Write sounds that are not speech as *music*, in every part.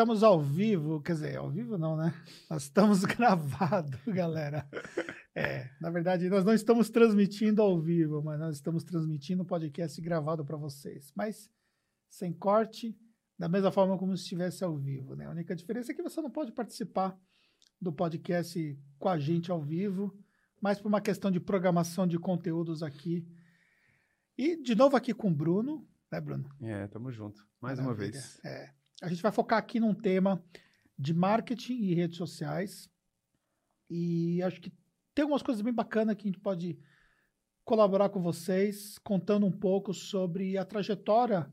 estamos ao vivo, quer dizer, ao vivo não, né? Nós estamos *laughs* gravados, galera. É, na verdade, nós não estamos transmitindo ao vivo, mas nós estamos transmitindo o podcast gravado para vocês. Mas sem corte, da mesma forma como se estivesse ao vivo, né? A única diferença é que você não pode participar do podcast com a gente ao vivo, mas por uma questão de programação de conteúdos aqui. E de novo aqui com o Bruno, né, Bruno? É, tamo junto. Mais Maravilha. uma vez. É. A gente vai focar aqui num tema de marketing e redes sociais. E acho que tem algumas coisas bem bacanas que a gente pode colaborar com vocês, contando um pouco sobre a trajetória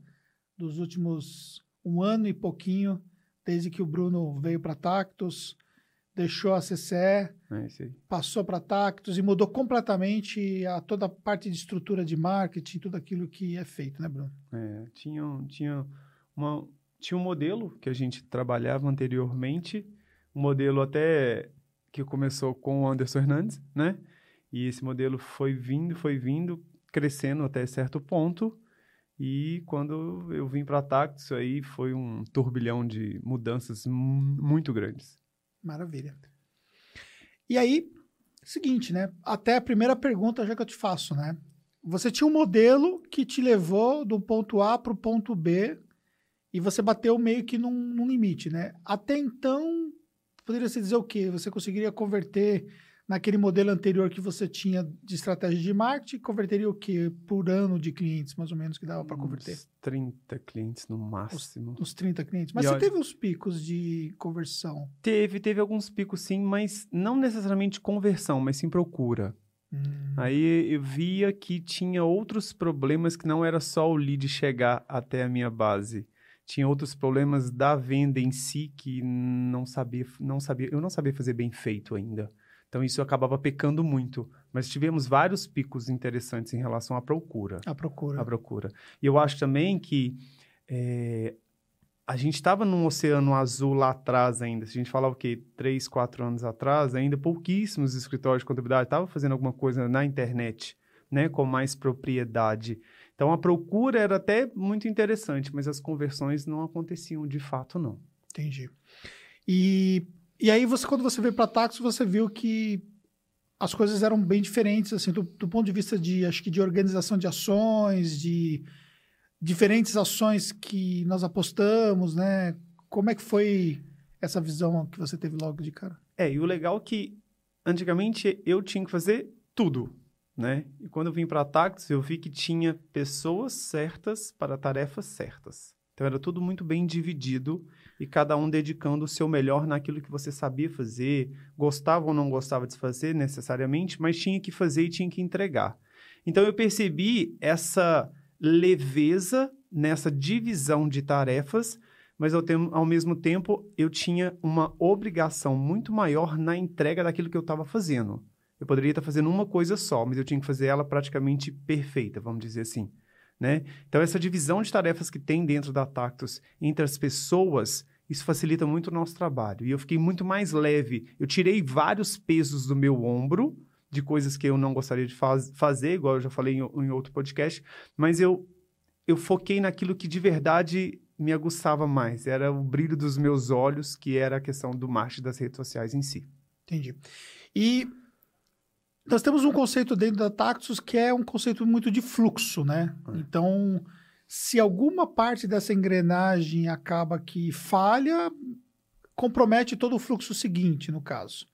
dos últimos um ano e pouquinho, desde que o Bruno veio para Tactus, deixou a CCE, é passou para Tactus e mudou completamente a toda a parte de estrutura de marketing, tudo aquilo que é feito, né, Bruno? É, tinha, tinha, uma, tinha um modelo que a gente trabalhava anteriormente, um modelo até que começou com o Anderson Hernandes, né? E esse modelo foi vindo, foi vindo, crescendo até certo ponto. E quando eu vim para a Tactus, aí foi um turbilhão de mudanças muito grandes. Maravilha. E aí, seguinte, né? Até a primeira pergunta já que eu te faço, né? Você tinha um modelo que te levou do ponto A para o ponto B e você bateu meio que num, num limite, né? Até então, poderia se dizer o quê? Você conseguiria converter naquele modelo anterior que você tinha de estratégia de marketing, converteria o quê por ano de clientes, mais ou menos, que dava para converter? Uns 30 clientes no máximo. Uns, uns 30 clientes. Mas e você teve uns picos de conversão? Teve, teve alguns picos sim, mas não necessariamente conversão, mas sim procura. Hum. Aí eu via que tinha outros problemas que não era só o lead chegar até a minha base. Tinha outros problemas da venda em si que não sabia, não sabia, eu não sabia fazer bem feito ainda. Então isso acabava pecando muito. Mas tivemos vários picos interessantes em relação à procura. A procura. A procura. E eu acho também que é, a gente estava num oceano azul lá atrás ainda. Se a gente falar o quê? Três, quatro anos atrás, ainda pouquíssimos escritórios de contabilidade estavam fazendo alguma coisa na internet, né? Com mais propriedade. Então a procura era até muito interessante, mas as conversões não aconteciam de fato, não. Entendi. E e aí, você, quando você veio para Taxo, você viu que as coisas eram bem diferentes, assim, do, do, ponto de vista de, acho que de organização de ações, de diferentes ações que nós apostamos, né? Como é que foi essa visão que você teve logo de cara? É, e o legal é que antigamente eu tinha que fazer tudo, né? E quando eu vim para Taxo, eu vi que tinha pessoas certas para tarefas certas. Então era tudo muito bem dividido e cada um dedicando o seu melhor naquilo que você sabia fazer, gostava ou não gostava de fazer necessariamente, mas tinha que fazer e tinha que entregar. Então eu percebi essa leveza nessa divisão de tarefas, mas ao, ao mesmo tempo eu tinha uma obrigação muito maior na entrega daquilo que eu estava fazendo. Eu poderia estar fazendo uma coisa só, mas eu tinha que fazer ela praticamente perfeita, vamos dizer assim. Né? Então, essa divisão de tarefas que tem dentro da Tactus entre as pessoas, isso facilita muito o nosso trabalho. E eu fiquei muito mais leve. Eu tirei vários pesos do meu ombro, de coisas que eu não gostaria de faz fazer, igual eu já falei em, em outro podcast, mas eu, eu foquei naquilo que de verdade me aguçava mais. Era o brilho dos meus olhos, que era a questão do marketing das redes sociais em si. Entendi. E nós temos um conceito dentro da Taxus que é um conceito muito de fluxo, né? É. Então, se alguma parte dessa engrenagem acaba que falha, compromete todo o fluxo seguinte, no caso.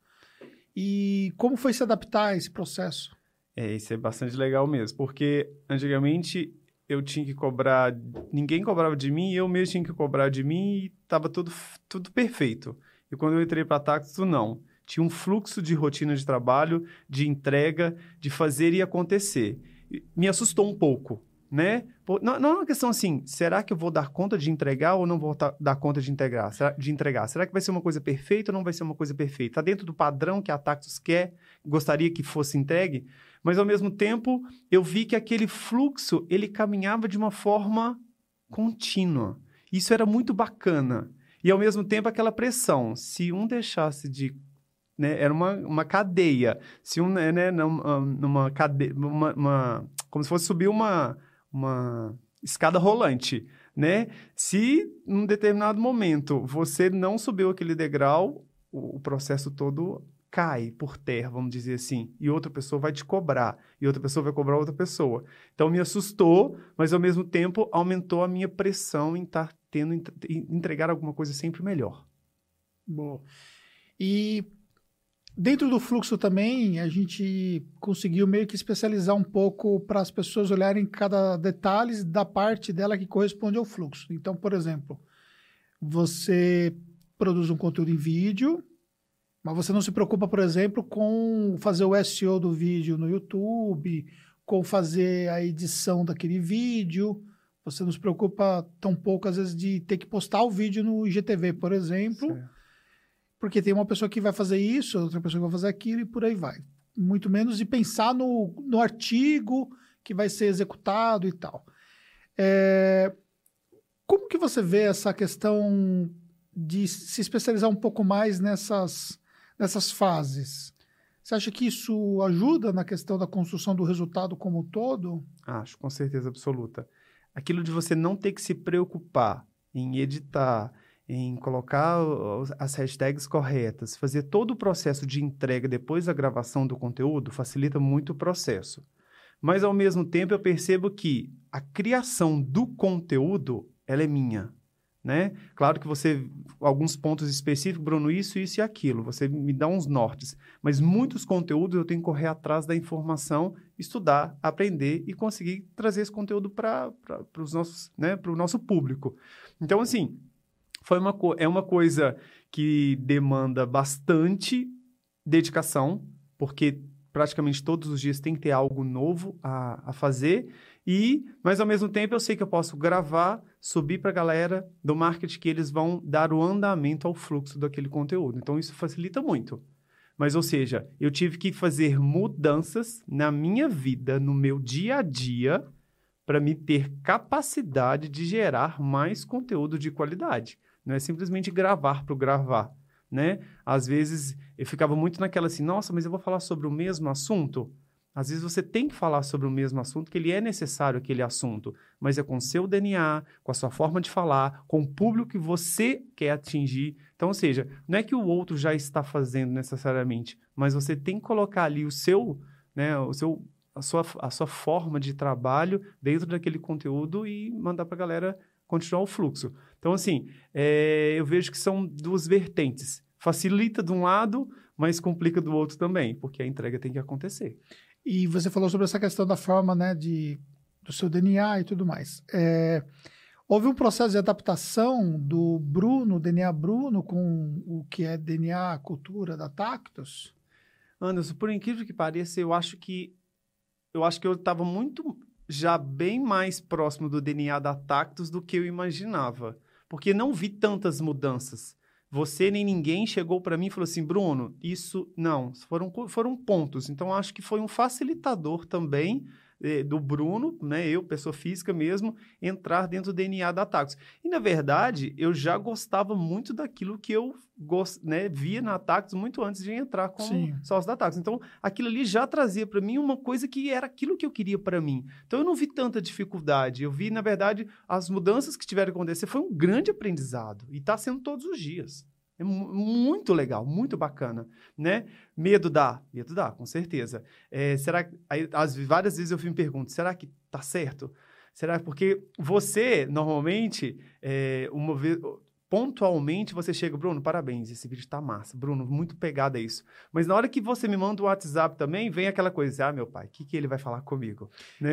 E como foi se adaptar a esse processo? É, isso é bastante legal mesmo, porque antigamente eu tinha que cobrar, ninguém cobrava de mim, eu mesmo tinha que cobrar de mim e estava tudo, tudo perfeito. E quando eu entrei para a Taxus, não. Tinha um fluxo de rotina de trabalho, de entrega, de fazer e acontecer. Me assustou um pouco, né? Não, não é uma questão assim, será que eu vou dar conta de entregar ou não vou dar conta de entregar? Será, de entregar? Será que vai ser uma coisa perfeita ou não vai ser uma coisa perfeita? Está dentro do padrão que a Tactus quer, gostaria que fosse entregue, mas ao mesmo tempo eu vi que aquele fluxo ele caminhava de uma forma contínua. Isso era muito bacana. E ao mesmo tempo aquela pressão, se um deixasse de né? Era uma, uma cadeia. Se um, né, né numa, numa cadeia, uma, uma, como se fosse subir uma, uma escada rolante, né? Se num determinado momento você não subiu aquele degrau, o, o processo todo cai por terra, vamos dizer assim, e outra pessoa vai te cobrar, e outra pessoa vai cobrar outra pessoa. Então me assustou, mas ao mesmo tempo aumentou a minha pressão em estar tá tendo em entregar alguma coisa sempre melhor. Boa. E dentro do fluxo também, a gente conseguiu meio que especializar um pouco para as pessoas olharem cada detalhe da parte dela que corresponde ao fluxo. Então, por exemplo, você produz um conteúdo em vídeo, mas você não se preocupa, por exemplo, com fazer o SEO do vídeo no YouTube, com fazer a edição daquele vídeo. Você não se preocupa tão pouco, às vezes, de ter que postar o vídeo no IGTV, por exemplo, certo. Porque tem uma pessoa que vai fazer isso, outra pessoa que vai fazer aquilo e por aí vai. Muito menos de pensar no, no artigo que vai ser executado e tal. É, como que você vê essa questão de se especializar um pouco mais nessas, nessas fases? Você acha que isso ajuda na questão da construção do resultado como um todo? Acho, com certeza absoluta aquilo de você não ter que se preocupar em editar, em colocar as hashtags corretas, fazer todo o processo de entrega depois da gravação do conteúdo facilita muito o processo. Mas ao mesmo tempo eu percebo que a criação do conteúdo ela é minha né? Claro que você, alguns pontos específicos, Bruno, isso, isso e aquilo, você me dá uns nortes, mas muitos conteúdos eu tenho que correr atrás da informação, estudar, aprender e conseguir trazer esse conteúdo para os nossos, né, para o nosso público. Então, assim, foi uma, é uma coisa que demanda bastante dedicação, porque praticamente todos os dias tem que ter algo novo a, a fazer e, mas ao mesmo tempo eu sei que eu posso gravar, subir para a galera do marketing que eles vão dar o andamento ao fluxo daquele conteúdo. Então isso facilita muito. Mas, ou seja, eu tive que fazer mudanças na minha vida, no meu dia a dia, para me ter capacidade de gerar mais conteúdo de qualidade. Não é simplesmente gravar para gravar, né? Às vezes eu ficava muito naquela assim, nossa, mas eu vou falar sobre o mesmo assunto? Às vezes você tem que falar sobre o mesmo assunto, que ele é necessário aquele assunto, mas é com seu DNA, com a sua forma de falar, com o público que você quer atingir. Então, ou seja, não é que o outro já está fazendo necessariamente, mas você tem que colocar ali o seu, né, o seu, a sua, a sua forma de trabalho dentro daquele conteúdo e mandar para a galera continuar o fluxo. Então, assim, é, eu vejo que são duas vertentes. Facilita de um lado, mas complica do outro também, porque a entrega tem que acontecer. E você falou sobre essa questão da forma, né, de, do seu DNA e tudo mais. É, houve um processo de adaptação do Bruno, DNA Bruno, com o que é DNA cultura da Tactus? Anderson, por incrível que pareça, eu acho que eu acho que eu estava muito já bem mais próximo do DNA da Tactus do que eu imaginava, porque não vi tantas mudanças. Você nem ninguém chegou para mim e falou assim, Bruno, isso não, foram, foram pontos. Então acho que foi um facilitador também do Bruno, né, eu, pessoa física mesmo, entrar dentro do DNA da Tacos. E na verdade, eu já gostava muito daquilo que eu gost, né, via na Tacos muito antes de entrar como Sim. sócio da Tacos. Então, aquilo ali já trazia para mim uma coisa que era aquilo que eu queria para mim. Então, eu não vi tanta dificuldade. Eu vi, na verdade, as mudanças que tiveram que acontecer foi um grande aprendizado e está sendo todos os dias. É muito legal, muito bacana, né? Medo dá, medo dá, com certeza. É, será aí, as, várias vezes eu me pergunto, será que tá certo? Será porque você normalmente é, uma vez pontualmente você chega, Bruno, parabéns, esse vídeo tá massa. Bruno, muito pegado a isso. Mas na hora que você me manda o WhatsApp também, vem aquela coisa, ah, meu pai, o que, que ele vai falar comigo? Né?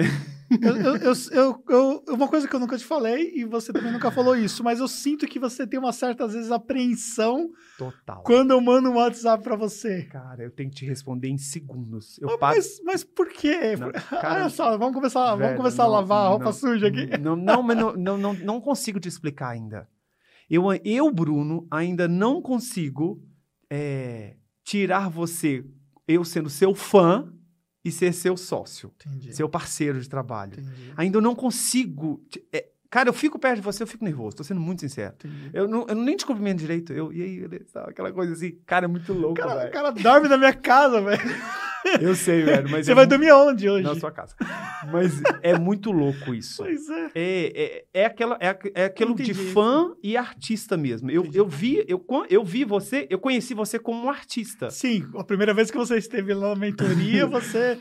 Eu, eu, eu, eu, uma coisa que eu nunca te falei, e você também nunca falou isso, mas eu sinto que você tem uma certa, às vezes, apreensão Total. quando eu mando um WhatsApp para você. Cara, eu tenho que te responder em segundos. Eu mas, paro... mas, mas por quê? Não, *laughs* cara, Olha só, vamos começar, velho, vamos começar não, a lavar a roupa não, suja aqui. Não, não, mas não, não, não, não consigo te explicar ainda. Eu, eu Bruno, ainda não consigo é, tirar você, eu sendo seu fã, e ser seu sócio, Entendi. seu parceiro de trabalho. Entendi. Ainda não consigo. É, cara, eu fico perto de você, eu fico nervoso, tô sendo muito sincero. Eu não, eu nem te cumprimento direito. Eu, e aí, aquela coisa assim, cara, é muito louco, velho. O cara dorme na minha casa, velho. *laughs* *laughs* Eu sei, velho. Mas Você é vai mu- dormir onde hoje? na sua casa. Mas é muito louco isso. Pois é. É, é, é, aquela, é, é aquilo de fã e artista mesmo. Eu, Entendi. eu vi, eu, eu vi você, eu conheci você como um artista. Sim, a primeira vez que você esteve lá na mentoria, você,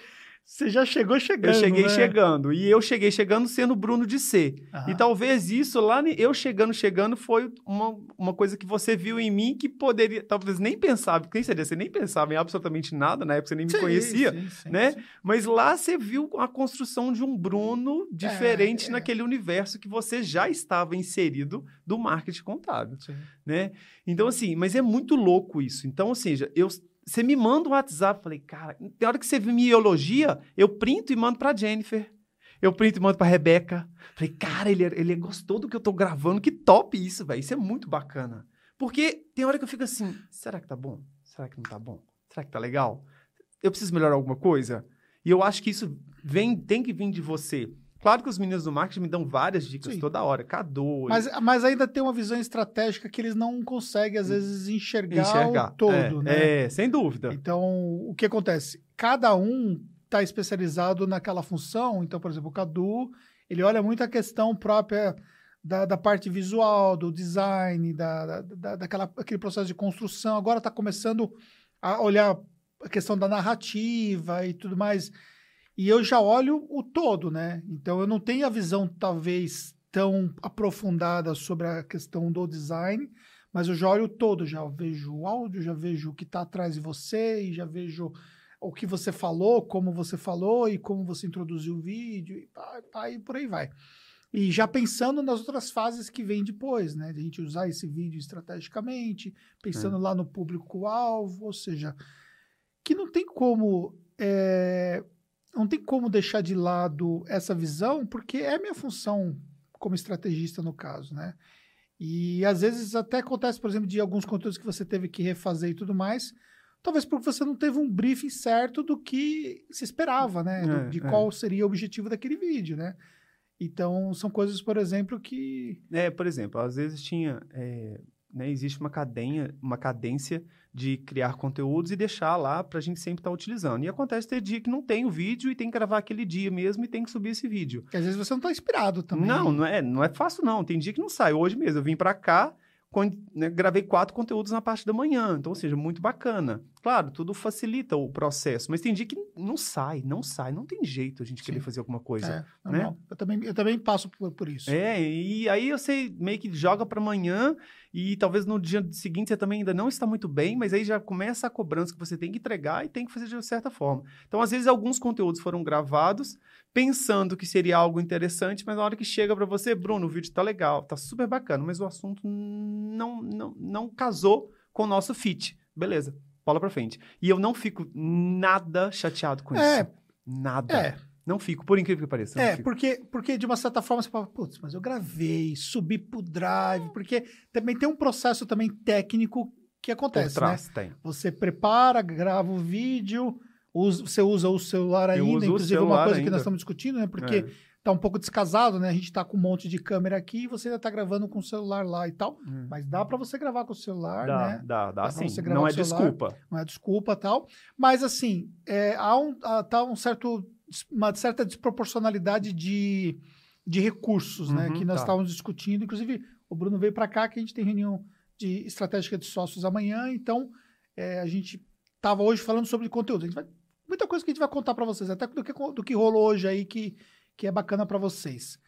você já chegou chegando. Eu cheguei né? chegando. E eu cheguei chegando sendo Bruno de C. Aham. E talvez isso lá, eu chegando, chegando, foi uma, uma coisa que você viu em mim que poderia, talvez nem pensava, quem seria? Você nem pensava em absolutamente nada, na época você nem me Sim, conhecia. sim, sim, né? Mas lá você viu a construção de um Bruno diferente é. naquele universo que você já estava inserido do marketing contábil, né? Então, assim, mas é muito louco isso. Então, seja, eu, você me manda um WhatsApp, falei, cara, na hora que você me elogia, eu printo e mando pra Jennifer. Eu printo e mando pra Rebeca. Falei, cara, ele, ele gostou do que eu tô gravando, que top isso, velho. Isso é muito bacana. Porque tem hora que eu fico assim, será que tá bom? Será que não tá bom? Será que tá legal? Eu preciso melhorar alguma coisa? E eu acho que isso vem, tem que vir de você. Claro que os meninos do marketing me dão várias dicas Sim. toda hora. Cadu, Mas, mas ainda tem uma visão estratégica que eles não conseguem, às vezes, enxergar, enxergar. o todo, é, né? É, sem dúvida. Então, o que acontece? Cada um está especializado naquela função. Então, por exemplo, o Cadu, ele olha muito a questão própria da, da parte visual, do design, da, da- daquela, aquele processo de construção. Agora está começando a olhar a questão da narrativa e tudo mais. E eu já olho o todo, né? Então, eu não tenho a visão, talvez, tão aprofundada sobre a questão do design, mas eu já olho o todo, já vejo o áudio, já vejo o que está atrás de você e já vejo o que você falou, como você falou e como você introduziu o vídeo e, pá, pá, e por aí vai. E já pensando nas outras fases que vêm depois, né? De a gente usar esse vídeo estrategicamente, pensando lá no público-alvo, ou seja, que não tem como é, não tem como deixar de lado essa visão, porque é minha função como estrategista no caso, né? E às vezes até acontece, por exemplo, de alguns conteúdos que você teve que refazer e tudo mais, talvez porque você não teve um briefing certo do que se esperava, né? Do- É, de é. qual seria o objetivo daquele vídeo, né? Então, são coisas, por exemplo, que. É, por exemplo, às vezes tinha. é, né, existe uma cadenha, uma cadência de criar conteúdos e deixar lá para a gente sempre estar utilizando. E acontece ter dia que não tem o vídeo e tem que gravar aquele dia mesmo e tem que subir esse vídeo. que às vezes você não está inspirado também. Não, não é, não é fácil, não. Tem dia que não sai. Hoje mesmo, eu vim para cá, né, gravei quatro conteúdos na parte da manhã. Então, ou seja, muito bacana. Claro, tudo facilita o processo, mas tem dia que não sai, não sai. Não tem jeito a gente querer Sim. fazer alguma coisa. É, né? eu, também, eu também passo por, por isso. É, e aí você meio que joga para amanhã e talvez no dia seguinte você também ainda não está muito bem, mas aí já começa a cobrança que você tem que entregar e tem que fazer de certa forma. Então, às vezes, alguns conteúdos foram gravados pensando que seria algo interessante, mas na hora que chega para você, Bruno, o vídeo tá legal, tá super bacana, mas o assunto não, não, não casou com o nosso fit. Beleza, bola para frente. E eu não fico nada chateado com É. isso. Nada. É, Não fico, por incrível que pareça. É, porque, porque de uma certa forma você fala, putz, mas eu gravei, subi pro drive, porque também tem um processo também técnico que acontece, né? trás tem. Você prepara, grava o vídeo, usa- você usa o celular Eu ainda, inclusive uma celular coisa que ainda. nós estamos discutindo, né? Porque É. tá um pouco descasado, né? A gente tá com um monte de câmera aqui e você ainda tá gravando com o celular lá e tal. Hum. Mas dá para você gravar com o celular, Dá, né? dá, dá, Dá sim. Não é celular. desculpa. não é desculpa tal. Mas assim, é, há um, há- tá um certo, uma certa desproporcionalidade de, de recursos, né? Uhum, Que nós tá. estávamos discutindo. Inclusive, o Bruno veio para cá que a gente tem reunião de estratégica de sócios amanhã, então é, a gente estava hoje falando sobre conteúdo. A gente vai, muita coisa que a gente vai contar para vocês, até do que, do que rolou hoje aí que, que é bacana para vocês.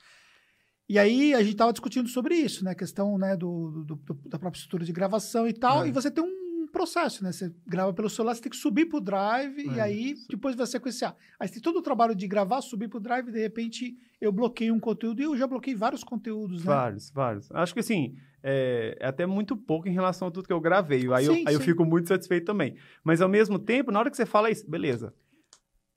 E aí a gente estava discutindo sobre isso, né? A questão né, do, do- do- da própria estrutura de gravação e tal. É. E você tem um processo, né? Você grava pelo celular, você tem que subir pro drive e É. aí depois vai sequenciar. Aí você tem todo o trabalho de gravar, subir pro drive, e de repente eu bloqueio um conteúdo e eu já bloqueei vários conteúdos, né? Vários, vários. Acho que assim, é, é até muito pouco em relação a tudo que eu gravei. Aí, eu, Sim, aí eu sim. fico muito satisfeito também. Mas ao mesmo tempo, na hora que você fala isso, beleza.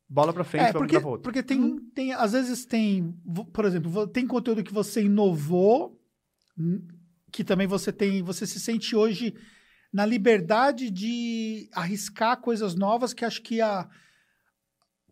Bola pra frente, É, vamos porque, gravar outro. porque tem, tem, às vezes tem, por exemplo, tem conteúdo que você inovou, hum, que também você tem, você se sente hoje na liberdade de arriscar coisas novas, que acho que a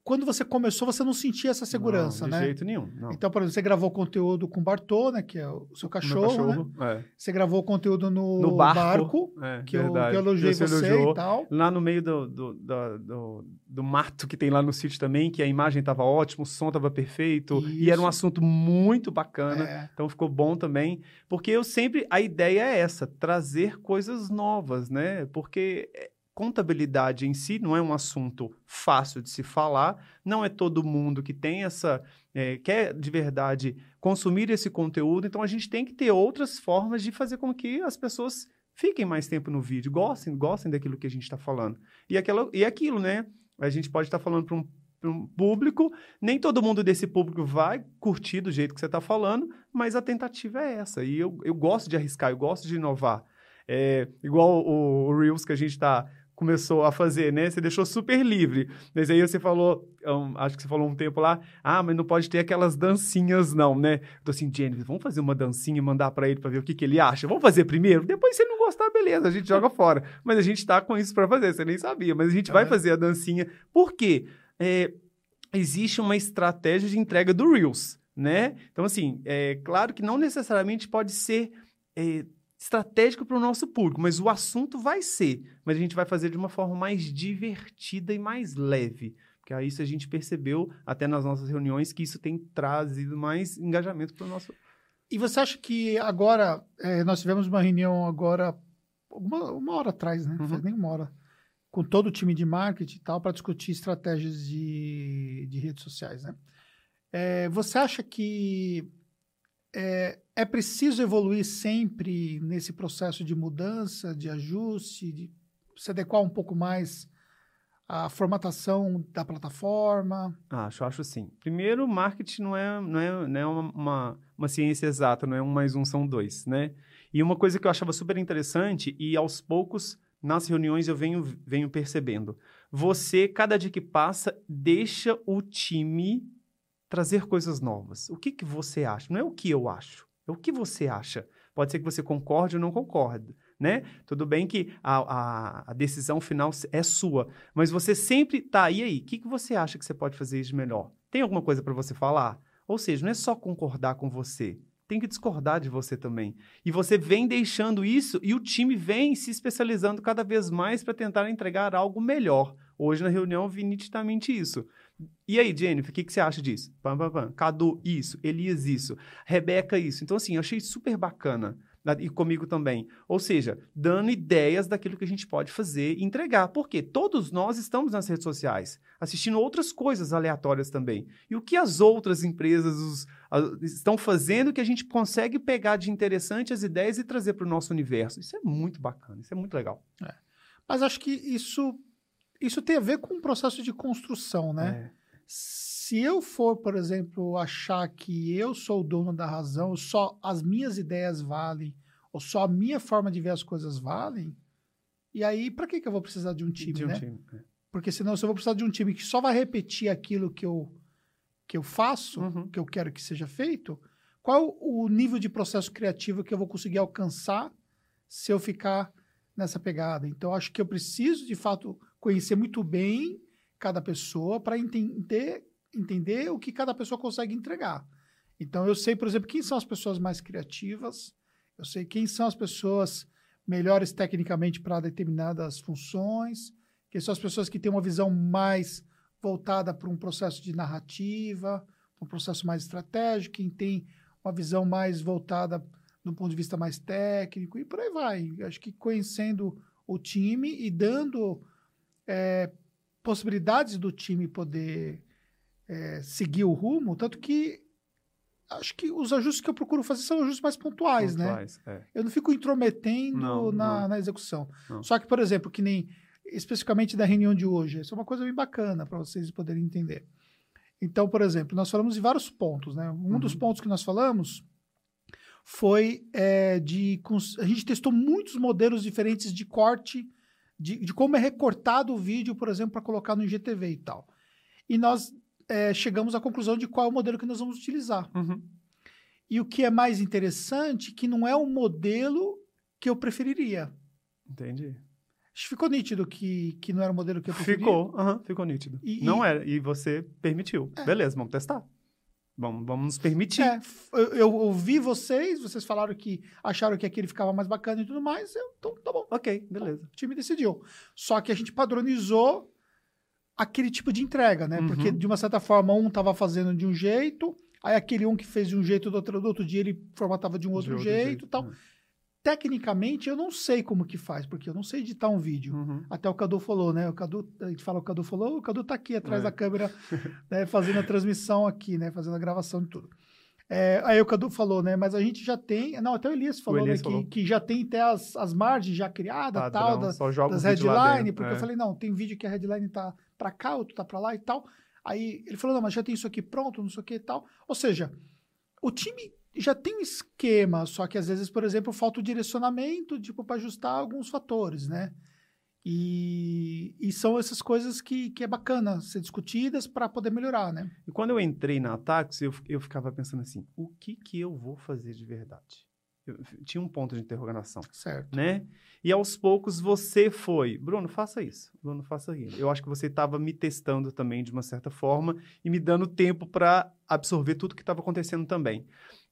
quando você começou, você não sentia essa segurança, não, de né? De jeito nenhum. Não. Então, por exemplo, você gravou conteúdo com o Bartô, né? Que é o seu cachorro, cachorro né? é. Você gravou conteúdo no, No barco, é, que, eu, que eu elogiei Você e tal. Lá no meio do, do, do, do, do mato que tem lá no sítio também, que a imagem estava ótima, o som estava perfeito. E era um Isso. assunto muito bacana. É. Então ficou bom também. Porque eu sempre. A ideia é essa: trazer coisas novas, né? Porque contabilidade em si não é um assunto fácil de se falar. Não é todo mundo que tem essa. é, quer de verdade consumir esse conteúdo. Então a gente tem que ter outras formas de fazer com que as pessoas fiquem mais tempo no vídeo, gostem, gostem daquilo que a gente está falando. E, aquela, e aquilo, né? A gente pode estar falando para um, um público, nem todo mundo desse público vai curtir do jeito que você está falando, mas a tentativa é essa. E eu, eu gosto de arriscar, eu gosto de inovar. É, igual o, o Reels que a gente está começou a fazer, né? Você deixou super livre. Mas aí você falou, um, acho que você falou um tempo lá, ah, mas não pode ter aquelas dancinhas não, né? Eu tô assim, Jennifer, vamos fazer uma dancinha e mandar para ele para ver o que, que ele acha. Vamos fazer primeiro? Depois se ele não gostar, beleza, a gente joga *laughs* fora. Mas a gente tá com isso para fazer, você nem sabia. Mas a gente vai fazer a dancinha. Por quê? É, existe uma estratégia de entrega do Reels, né? Então, assim, é claro que não necessariamente pode ser é, estratégico para o nosso público, mas o assunto vai ser. Mas a gente vai fazer de uma forma mais divertida e mais leve. Porque aí isso a gente percebeu até nas nossas reuniões que isso tem trazido mais engajamento para o nosso. E você acha que agora, é, nós tivemos uma reunião agora, uma, uma hora atrás, né? Não Uhum. faz nem uma hora, com todo o time de marketing e tal, para discutir estratégias de, de redes sociais, né? É, você acha que é, é preciso evoluir sempre nesse processo de mudança, de ajuste, de se adequar um pouco mais à formatação da plataforma? Acho, acho sim. Primeiro, marketing não é, não é, não é uma, uma, ciência exata, não é um mais um são dois, né? E uma coisa que eu achava super interessante, e aos poucos, nas reuniões eu venho, venho percebendo. Você, cada dia que passa, deixa o time trazer coisas novas. O que, que você acha? Não é o que eu acho, é o que você acha. Pode ser que você concorde ou não concorde, né? Tudo bem que a, a, a decisão final é sua, mas você sempre tá e aí. O que, que você acha que você pode fazer de melhor? Tem alguma coisa para você falar? Ou seja, não é só concordar com você, tem que discordar de você também. E você vem deixando isso e o time vem se especializando cada vez mais para tentar entregar algo melhor. Hoje na reunião eu vi nitidamente isso. E aí, Jennifer, o que, que você acha disso? Pam, pam, pam. Cadu, isso. Elias, isso. Rebeca, isso. Então, assim, eu achei super bacana. E comigo também. Ou seja, dando ideias daquilo que a gente pode fazer e entregar. Porque todos nós estamos nas redes sociais, assistindo outras coisas aleatórias também. E o que as outras empresas os- estão fazendo que a gente consegue pegar de interessante as ideias e trazer para o nosso universo. Isso é muito bacana, isso é muito legal. Mas acho que isso, isso tem a ver com o processo de construção, né? É. Se eu for, por exemplo, achar que eu sou o dono da razão, só as minhas ideias valem, ou só a minha forma de ver as coisas valem, e aí para que, que eu vou precisar de um time, de um né? time. é. Porque senão, se eu vou precisar de um time que só vai repetir aquilo que eu, que eu faço, Uhum. que eu quero que seja feito, qual o nível de processo criativo que eu vou conseguir alcançar se eu ficar nessa pegada? Então, acho que eu preciso, de fato, conhecer muito bem cada pessoa para entender, entender o que cada pessoa consegue entregar. Então, eu sei, por exemplo, quem são as pessoas mais criativas, eu sei quem são as pessoas melhores tecnicamente para determinadas funções, quem são as pessoas que têm uma visão mais voltada para um processo de narrativa, um processo mais estratégico, quem tem uma visão mais voltada do ponto de vista mais técnico e por aí vai. Acho que conhecendo o time e dando é, possibilidades do time poder é, seguir o rumo, tanto que acho que os ajustes que eu procuro fazer são ajustes mais pontuais, né? Pontuais, é. Eu não fico intrometendo Não, na, não. na execução. Não. Só que, por exemplo, que nem especificamente da reunião de hoje, isso é uma coisa bem bacana para vocês poderem entender. Então, por exemplo, nós falamos de vários pontos, né? Um Uhum. dos pontos que nós falamos foi é, de a gente testou muitos modelos diferentes de corte, de, de como é recortado o vídeo, por exemplo, para colocar no IGTV e tal. E nós é, chegamos à conclusão de qual é o modelo que nós vamos utilizar. Uhum. E o que é mais interessante, que não é o modelo que eu preferiria. Entendi. Ficou nítido que, que não era o modelo que eu preferia. Ficou, aham, ficou nítido. E- não e- era, e você permitiu. É. Beleza, vamos testar. Vamos, vamos nos permitir. É, eu, eu ouvi vocês, vocês falaram que acharam que aquele ficava mais bacana e tudo mais, eu, então tá bom, Ok, beleza. o time decidiu. Só que a gente padronizou aquele tipo de entrega, né? Uhum. Porque, de uma certa forma, um tava fazendo de um jeito, aí aquele um que fez de um jeito do outro, do outro dia ele formatava de um outro, De jeito e tal. né? Tecnicamente, eu não sei como que faz, porque eu não sei editar um vídeo. Uhum. Até o Cadu falou, né? O Cadu, a gente fala o Cadu falou, o Cadu tá aqui atrás É. da câmera, *laughs* né, fazendo a transmissão aqui, né? Fazendo a gravação de tudo. É, aí o Cadu falou, né? Mas a gente já tem. Não, até o Elias falou, Elias né? falou. Que, que já tem até as, as margens já criadas, tal, da- das o vídeo lá headline, dentro, porque é. eu falei, não, tem vídeo que a headline tá pra cá, outro tá pra lá e tal. Aí ele falou, não, mas já tem isso aqui pronto, não sei o que e tal. Ou seja, o time já tem um esquema, só que às vezes, por exemplo, falta o direcionamento, tipo, para ajustar alguns fatores, né? E, e são essas coisas que, que é bacana ser discutidas para poder melhorar, né? E quando eu entrei na Atax, eu, eu ficava pensando assim, o que que eu vou fazer de verdade? Eu, tinha um ponto de interrogação, Certo. né? E aos poucos você foi, Bruno, faça isso, Bruno, faça aquilo. Eu acho que você estava me testando também de uma certa forma e me dando tempo para absorver tudo que estava acontecendo também.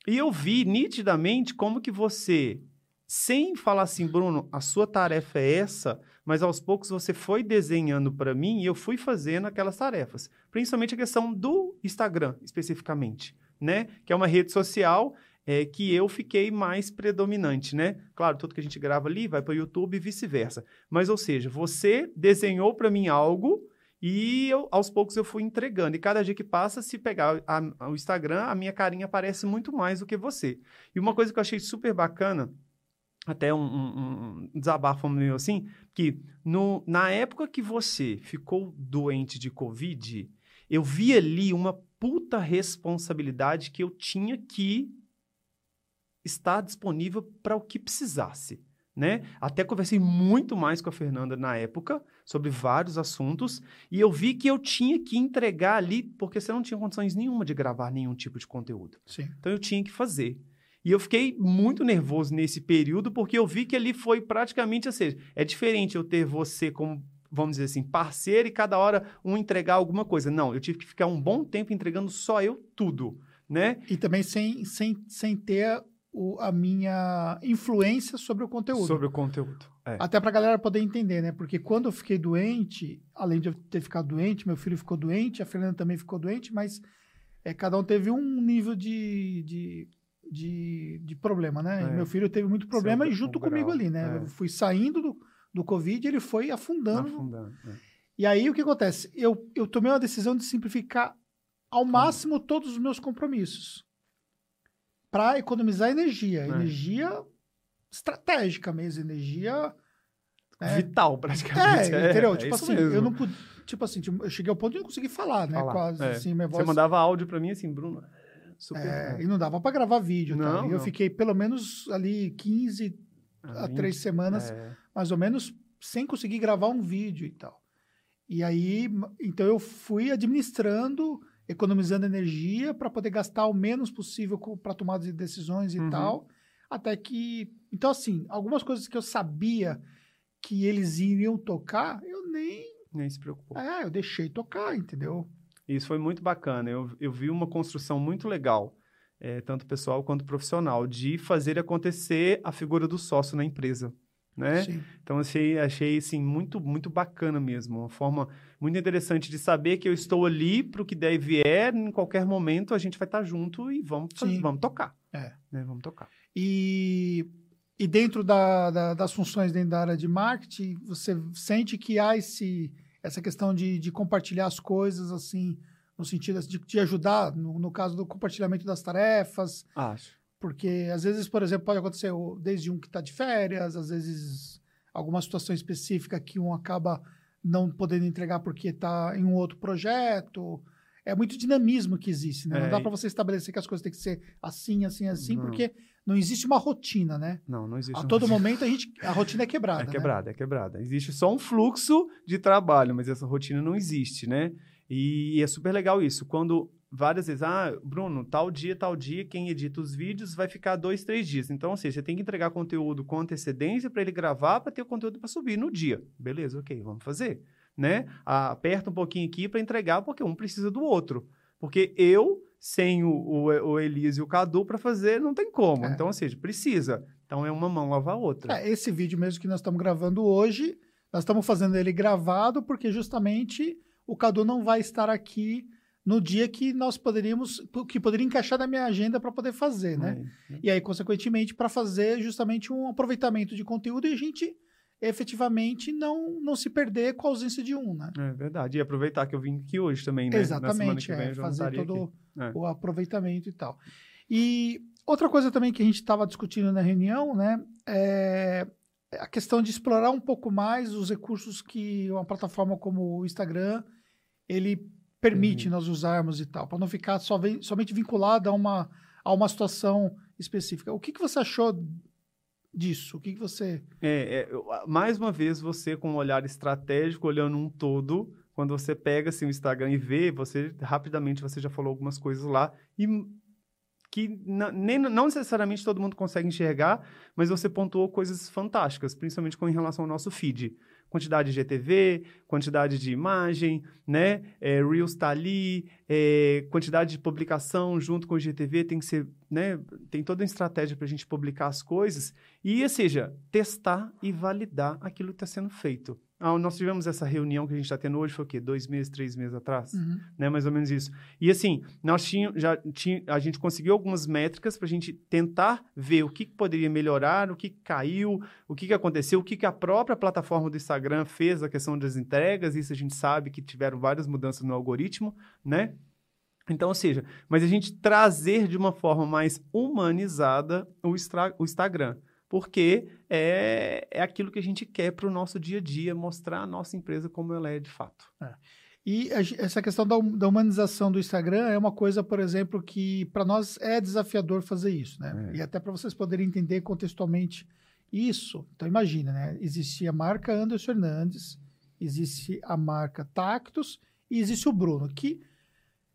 E eu vi nitidamente como que você, sem falar assim, Bruno, a sua tarefa é essa, mas aos poucos você foi desenhando para mim e eu fui fazendo aquelas tarefas. Principalmente a questão do Instagram, especificamente, né? Que é uma rede social é, que eu fiquei mais predominante, né? Claro, tudo que a gente grava ali vai para o YouTube e vice-versa. Mas, ou seja, você desenhou para mim algo e eu, aos poucos eu fui entregando. E cada dia que passa, se pegar a- o Instagram, a minha carinha aparece muito mais do que você. E uma coisa que eu achei super bacana, até um, um, um desabafo meu assim, que no, na época que você ficou doente de Covid, eu vi ali uma puta responsabilidade que eu tinha que estar disponível para o que precisasse. Né? Até conversei muito mais com a Fernanda na época sobre vários assuntos e eu vi que eu tinha que entregar ali porque você não tinha condições nenhuma de gravar nenhum tipo de conteúdo. Sim. Então eu tinha que fazer. E eu fiquei muito nervoso nesse período porque eu vi que ali foi praticamente assim, é diferente eu ter você como vamos dizer assim, parceiro e cada hora um entregar alguma coisa. Não, eu tive que ficar um bom tempo entregando só eu tudo, né? E também sem, sem, sem ter o- a minha influência sobre o conteúdo. Sobre o conteúdo. É. Até pra galera poder entender, né? Porque quando eu fiquei doente, além de eu ter ficado doente, meu filho ficou doente, a Fernanda também ficou doente, mas é, cada um teve um nível de, de, de, de problema, né? É. Meu filho teve muito problema Seu e junto grau, comigo ali, né? é. Eu fui saindo do, do Covid, ele foi afundando. Afundando. é. E aí o que acontece? Eu, eu tomei uma decisão de simplificar ao máximo todos os meus compromissos para economizar energia. É. Energia estratégica mesmo, energia. né? Vital, praticamente. É, entendeu? é tipo isso assim, eu não pude. Tipo assim, tipo, eu cheguei ao ponto de não conseguir falar, né? Falar, Quase é. assim, minha Você voz. mandava áudio pra mim assim, Bruno. Super. é, é, e não dava para gravar vídeo. tá? Não, eu não. fiquei pelo menos ali 15 a 20, três semanas é. mais ou menos, sem conseguir gravar um vídeo e tal. E aí, então eu fui administrando, economizando energia para poder gastar o menos possível para tomada de decisões e Uhum. tal, até que, então assim, algumas coisas que eu sabia que eles iriam tocar, eu nem, Nem se preocupou. é, eu deixei tocar, entendeu? Isso foi muito bacana. Eu, eu vi uma construção muito legal, eh, tanto pessoal quanto profissional, de fazer acontecer a figura do sócio na empresa. Né? Sim. Então achei, achei assim, muito, muito bacana mesmo. Uma forma muito interessante de saber que eu estou ali para o que der e vier, em qualquer momento a gente vai estar junto e vamos, fazer- vamos tocar. É. Né? Vamos tocar. E, e dentro da, da- das funções dentro da área de marketing, você sente que há esse, essa questão de, de compartilhar as coisas, assim, no sentido de, de ajudar, no, no caso do compartilhamento das tarefas, Acho. porque às vezes, por exemplo, pode acontecer desde um que está de férias, às vezes alguma situação específica que um acaba não podendo entregar porque está em um outro projeto. É muito dinamismo que existe, né? Não É, dá para você estabelecer que as coisas têm que ser assim, assim, assim, Não. porque não existe uma rotina, né? Não, não existe. A todo momento a gente a rotina é quebrada, É né? quebrada, é quebrada. Existe só um fluxo de trabalho, mas essa rotina não existe, né? E é super legal isso. Quando várias vezes, ah, Bruno, tal dia, tal dia, quem edita os vídeos vai ficar dois, três dias. Então, ou seja, você tem que entregar conteúdo com antecedência para ele gravar, para ter o conteúdo para subir no dia. Beleza, ok, vamos fazer. Né? Aperta um pouquinho aqui para entregar, porque um precisa do outro. Porque eu, sem o, o, o Elias e o Cadu para fazer, não tem como. É. Então, ou seja, precisa. Então, é uma mão lavar a outra. É, esse vídeo mesmo que nós estamos gravando hoje, nós estamos fazendo ele gravado porque justamente o Cadu não vai estar aqui no dia que nós poderíamos, que poderia encaixar na minha agenda para poder fazer, né? É, é. E aí, consequentemente, para fazer justamente um aproveitamento de conteúdo e a gente efetivamente não, não se perder com a ausência de um, né? É verdade. E aproveitar que eu vim aqui hoje também, né? Exatamente, é, fazer todo é. o aproveitamento e tal. E outra coisa também que a gente estava discutindo na reunião, né? É a questão de explorar um pouco mais os recursos que uma plataforma como o Instagram ele permite uhum. nós usarmos e tal, para não ficar só vem, somente vinculado a uma, a uma situação específica. O que, que você achou disso? O que, que você. É, é, mais uma vez, você com um olhar estratégico, olhando um todo, quando você pega assim, o Instagram e vê, você rapidamente você já falou algumas coisas lá e que nem, não necessariamente todo mundo consegue enxergar, mas você pontuou coisas fantásticas, principalmente com relação ao nosso feed quantidade de GTV, quantidade de imagem, né? É, Reels está ali, é, quantidade de publicação junto com o GTV tem que ser, né? Tem toda uma estratégia para a gente publicar as coisas e, ou seja, testar e validar aquilo que está sendo feito. Ah, nós tivemos essa reunião que a gente está tendo hoje, foi o quê? Dois meses, três meses atrás? Uhum. Né? Mais ou menos isso. E assim, nós tínhamos, já tinha, a gente conseguiu algumas métricas para a gente tentar ver o que, que, poderia melhorar, o que, caiu, o que, que aconteceu, o que, que a própria plataforma do Instagram fez a questão das entregas. Isso a gente sabe que tiveram várias mudanças no algoritmo, né? Então, ou seja, mas a gente trazer de uma forma mais humanizada o, o Instagram porque é, é aquilo que a gente quer para o nosso dia a dia, mostrar a nossa empresa como ela é de fato. É. E a, essa questão da, da, humanização do Instagram é uma coisa, por exemplo, que para nós é desafiador fazer isso, né? É. E até para vocês poderem entender contextualmente isso. Então, imagina, né? Existe a marca Anderson Hernandes, existe a marca Tactus e existe o Bruno, que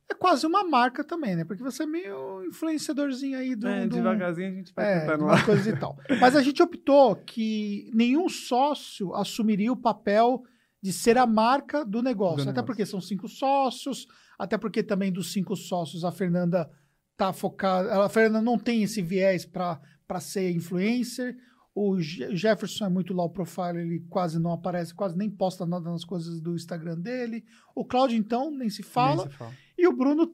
é quase uma marca também, né? Porque você é meio influenciadorzinho aí do. É, do... devagarzinho a gente vai é, tentando lá. coisa e *laughs* tal. Mas a gente optou que nenhum sócio assumiria o papel de ser a marca do negócio. Do até negócio. porque são cinco sócios, até porque também dos cinco sócios a Fernanda tá focada. A Fernanda não tem esse viés para ser influencer. O Jefferson é muito low profile, ele quase não aparece, quase nem posta nada nas coisas do Instagram dele. O Claudio, então, nem se fala. Nem se fala. E o Bruno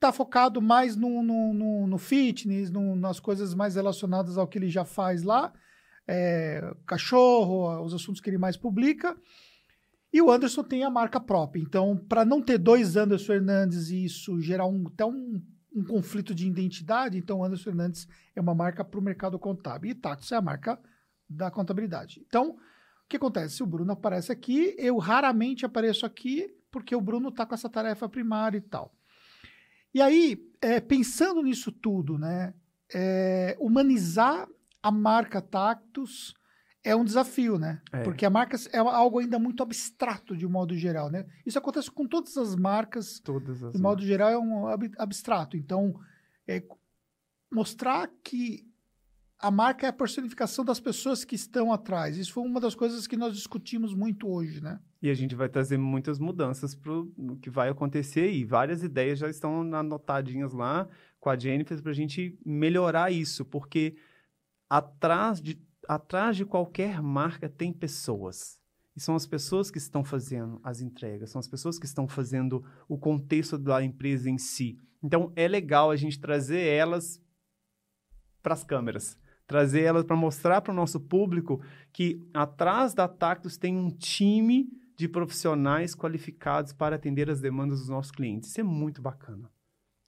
tá focado mais no, no, no, no fitness, no, nas coisas mais relacionadas ao que ele já faz lá. É, cachorro, os assuntos que ele mais publica. E o Anderson tem a marca própria. Então, para não ter dois Anderson Hernandes e isso gerar um, até um um conflito de identidade, então Anderson Fernandes é uma marca para o mercado contábil e Taxus é a marca da contabilidade. Então, o que acontece? Se o Bruno aparece aqui, eu raramente apareço aqui porque o Bruno está com essa tarefa primária e tal. E aí, é, pensando nisso tudo, né, é, humanizar a marca Tactus é um desafio, né? É. Porque a marca é algo ainda muito abstrato de um modo geral, né? Isso acontece com todas as marcas. Todas as de modo geral é um abstrato. Então, é mostrar que a marca é a personificação das pessoas que estão atrás. Isso foi uma das coisas que nós discutimos muito hoje, né? E a gente vai trazer muitas mudanças para o que vai acontecer e várias ideias já estão anotadinhas lá com a Jennifer para a gente melhorar isso, porque atrás de atrás de qualquer marca tem pessoas. E são as pessoas que estão fazendo as entregas, são as pessoas que estão fazendo o contexto da empresa em si. Então é legal a gente trazer elas para as câmeras, trazer elas para mostrar para o nosso público que atrás da Tactus tem um time de profissionais qualificados para atender as demandas dos nossos clientes. Isso é muito bacana.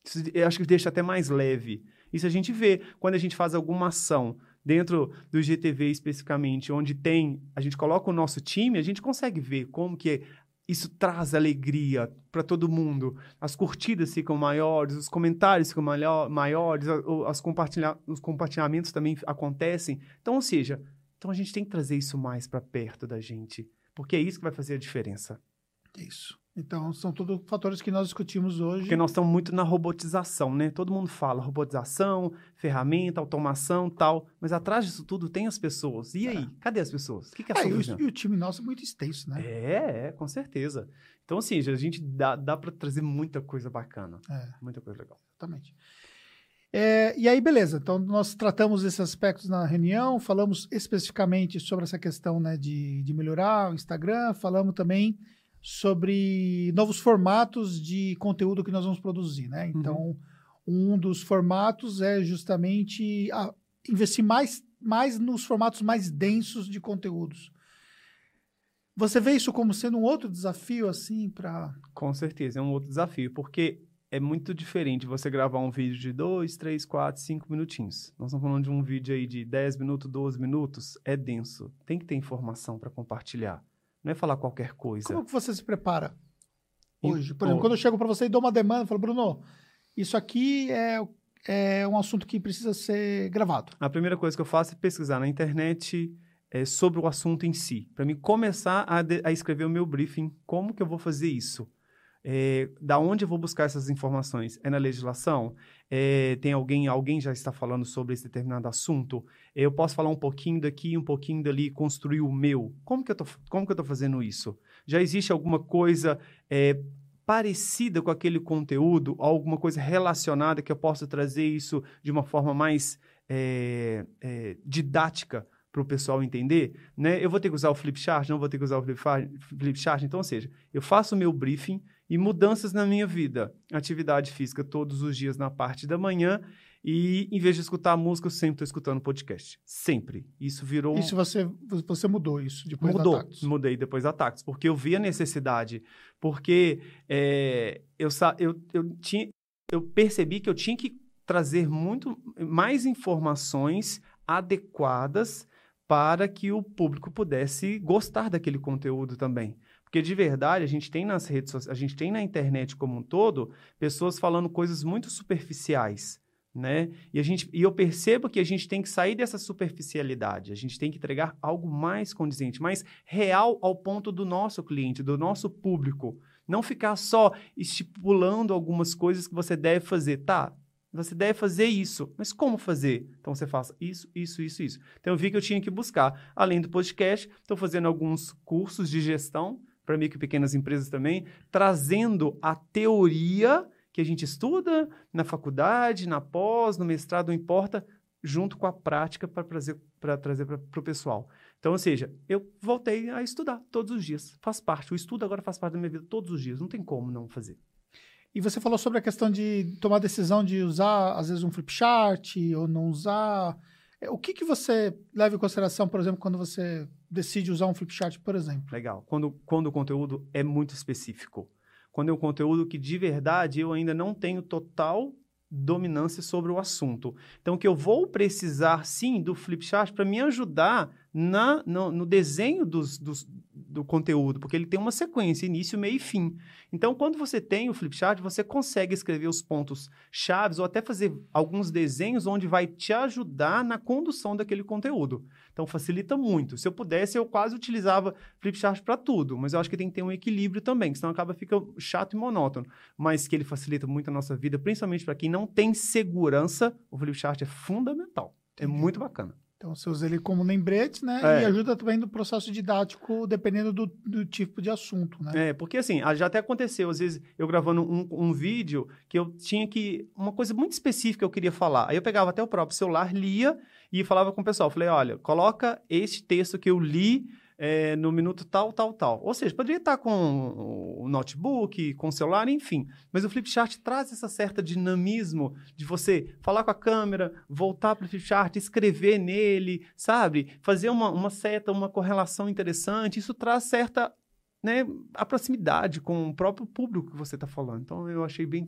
Isso, eu acho que deixa até mais leve. Isso a gente vê quando a gente faz alguma ação dentro do GTV especificamente, onde tem, a gente coloca o nosso time, a gente consegue ver como que isso traz alegria para todo mundo. As curtidas ficam maiores, os comentários ficam maior, maiores, as compartilha os compartilhamentos também acontecem. Então, ou seja, então a gente tem que trazer isso mais para perto da gente, porque é isso que vai fazer a diferença. Isso. Então, são todos fatores que nós discutimos hoje. Porque nós estamos muito na robotização, né? Todo mundo fala robotização, ferramenta, automação tal. Mas atrás disso tudo tem as pessoas. E aí? É. Cadê as pessoas? O que, que é, é e, o, e o time nosso é muito extenso, né? É, é, com certeza. Então, assim, a gente dá, dá para trazer muita coisa bacana. É. Muita coisa legal. Exatamente. É, e aí, beleza. Então, nós tratamos esses aspectos na reunião, falamos especificamente sobre essa questão né, de, de melhorar o Instagram, falamos também sobre novos formatos de conteúdo que nós vamos produzir, né? Uhum. Então, uhum. um dos formatos é justamente investir mais, mais nos formatos mais densos de conteúdos. Você vê isso como sendo um outro desafio, assim, para... Com certeza, é um outro desafio, porque é muito diferente você gravar um vídeo de 2, 3, 4, 5 minutinhos. Nós estamos falando de um vídeo aí de 10 minutos, 12 minutos, é denso. Tem que ter informação para compartilhar. Não é falar qualquer coisa. Como que você se prepara hoje? Por exemplo, quando eu chego para você e dou uma demanda, eu falo, Bruno, isso aqui é, é um assunto que precisa ser gravado. A primeira coisa que eu faço é pesquisar na internet é, sobre o assunto em si. Para mim começar a, de, a, escrever o meu briefing, como que eu vou fazer isso? É, da onde eu vou buscar essas informações? É na legislação? É, tem alguém, alguém já está falando sobre esse determinado assunto? Eu posso falar um pouquinho daqui, um pouquinho dali, construir o meu. Como que eu tô, como que eu estou fazendo isso? Já existe alguma coisa é, parecida com aquele conteúdo, alguma coisa relacionada que eu possa trazer isso de uma forma mais é, didática para o pessoal entender, né? Eu vou ter que usar o flipchart, não vou ter que usar o flipchart. Então, ou seja, eu faço o meu briefing, e mudanças na minha vida. Atividade física todos os dias na parte da manhã e em vez de escutar música, eu sempre estou escutando podcast. Sempre. Isso virou. Isso você, você mudou isso depois Mudou. da Tactus. Mudei depois da Tactus, porque eu vi a necessidade. Porque é, eu, eu, eu, tinha, eu percebi que eu tinha que trazer muito mais informações adequadas para que o público pudesse gostar daquele conteúdo também. Porque de verdade, a gente tem nas redes sociais, a gente tem na internet como um todo, pessoas falando coisas muito superficiais, né? E, a gente, e eu percebo que a gente tem que sair dessa superficialidade, a gente tem que entregar algo mais condizente, mais real ao ponto do nosso cliente, do nosso público. Não ficar só estipulando algumas coisas que você deve fazer. Tá, você deve fazer isso. Mas como fazer? Então você faça isso, isso, isso, isso. Então eu vi que eu tinha que buscar. Além do podcast, estou fazendo alguns cursos de gestão para micro e pequenas empresas também, trazendo a teoria que a gente estuda na faculdade, na pós, no mestrado, não importa, junto com a prática para trazer para trazer para o pessoal. Então, ou seja, eu voltei a estudar todos os dias. Faz parte. O estudo agora faz parte da minha vida todos os dias. Não tem como não fazer. E você falou sobre a questão de tomar decisão de usar, às vezes, um flip chart ou não usar. É, o que, que você leva em consideração, por exemplo, quando você decide usar um flipchart, por exemplo? Legal. Quando, quando o conteúdo é muito específico. Quando é um conteúdo que, de verdade, eu ainda não tenho total dominância sobre o assunto. Então, que eu vou precisar, sim, do flipchart para me ajudar na, no, no desenho dos, dos, do conteúdo, porque ele tem uma sequência, início, meio e fim. Então, quando você tem o flipchart, você consegue escrever os pontos chaves ou até fazer alguns desenhos onde vai te ajudar na condução daquele conteúdo. Então, facilita muito. Se eu pudesse, eu quase utilizava flipchart para tudo, mas eu acho que tem que ter um equilíbrio também, senão acaba fica chato e monótono. Mas que ele facilita muito a nossa vida, principalmente para quem não tem segurança, o flipchart é fundamental. É muito bacana. Então, você usa ele como lembrete, né? É. E ajuda também no processo didático, dependendo do, do, tipo de assunto, né? É, porque assim, já até aconteceu, às vezes, eu gravando um, um vídeo que eu tinha que. Uma coisa muito específica eu queria falar. Aí eu pegava até o próprio celular, lia e falava com o pessoal. Falei, olha, coloca este texto que eu li é, no minuto tal, tal, tal. Ou seja, poderia estar com o notebook, com o celular, enfim. Mas o flipchart traz essa certa dinamismo de você falar com a câmera, voltar para o flipchart, escrever nele, sabe? Fazer uma, uma seta, uma correlação interessante. Isso traz certa né, a proximidade com o próprio público que você está falando. Então, eu achei bem...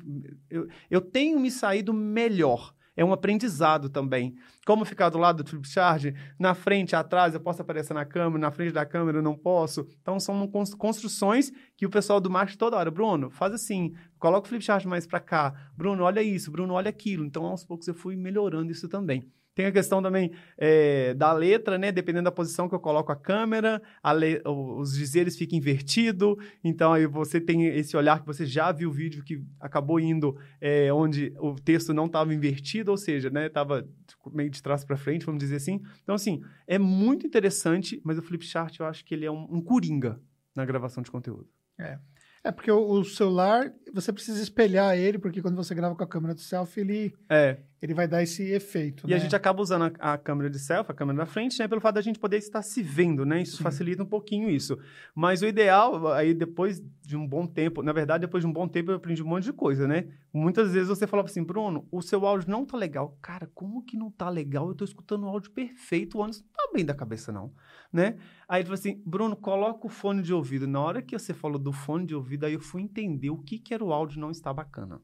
Eu, eu tenho me saído melhor é um aprendizado também. Como ficar do lado do flipchart, na frente, atrás, eu posso aparecer na câmera, na frente da câmera eu não posso. Então, são construções que o pessoal do marketing toda hora, Bruno, faz assim, coloca o flipchart mais para cá. Bruno, olha isso. Bruno, olha aquilo. Então, aos poucos eu fui melhorando isso também. Tem a questão também é, da letra, né? Dependendo da posição que eu coloco a câmera, a le... os dizeres ficam invertidos. Então, aí você tem esse olhar que você já viu o vídeo que acabou indo é, onde o texto não estava invertido, ou seja, né? Estava meio de trás para frente, vamos dizer assim. Então, assim, é muito interessante, mas o Flipchart eu acho que ele é um, um coringa na gravação de conteúdo. É. É porque o, o, celular, você precisa espelhar ele, porque quando você grava com a câmera de selfie, ele, é. Ele vai dar esse efeito. E né? a gente acaba usando a, a, câmera de selfie, a câmera da frente, né? Pelo fato da gente poder estar se vendo, né? Isso Sim. facilita um pouquinho isso. Mas o ideal, aí depois de um bom tempo, na verdade, depois de um bom tempo eu aprendi um monte de coisa, né? Muitas vezes você falava assim, Bruno, o seu áudio não tá legal. Cara, como que não tá legal? Eu tô escutando o áudio perfeito, o ônibus não tá bem da cabeça, não, né? Aí ele falou assim, Bruno, coloca o fone de ouvido. Na hora que você falou do fone de ouvido, aí eu fui entender o que, que era o áudio não estar bacana.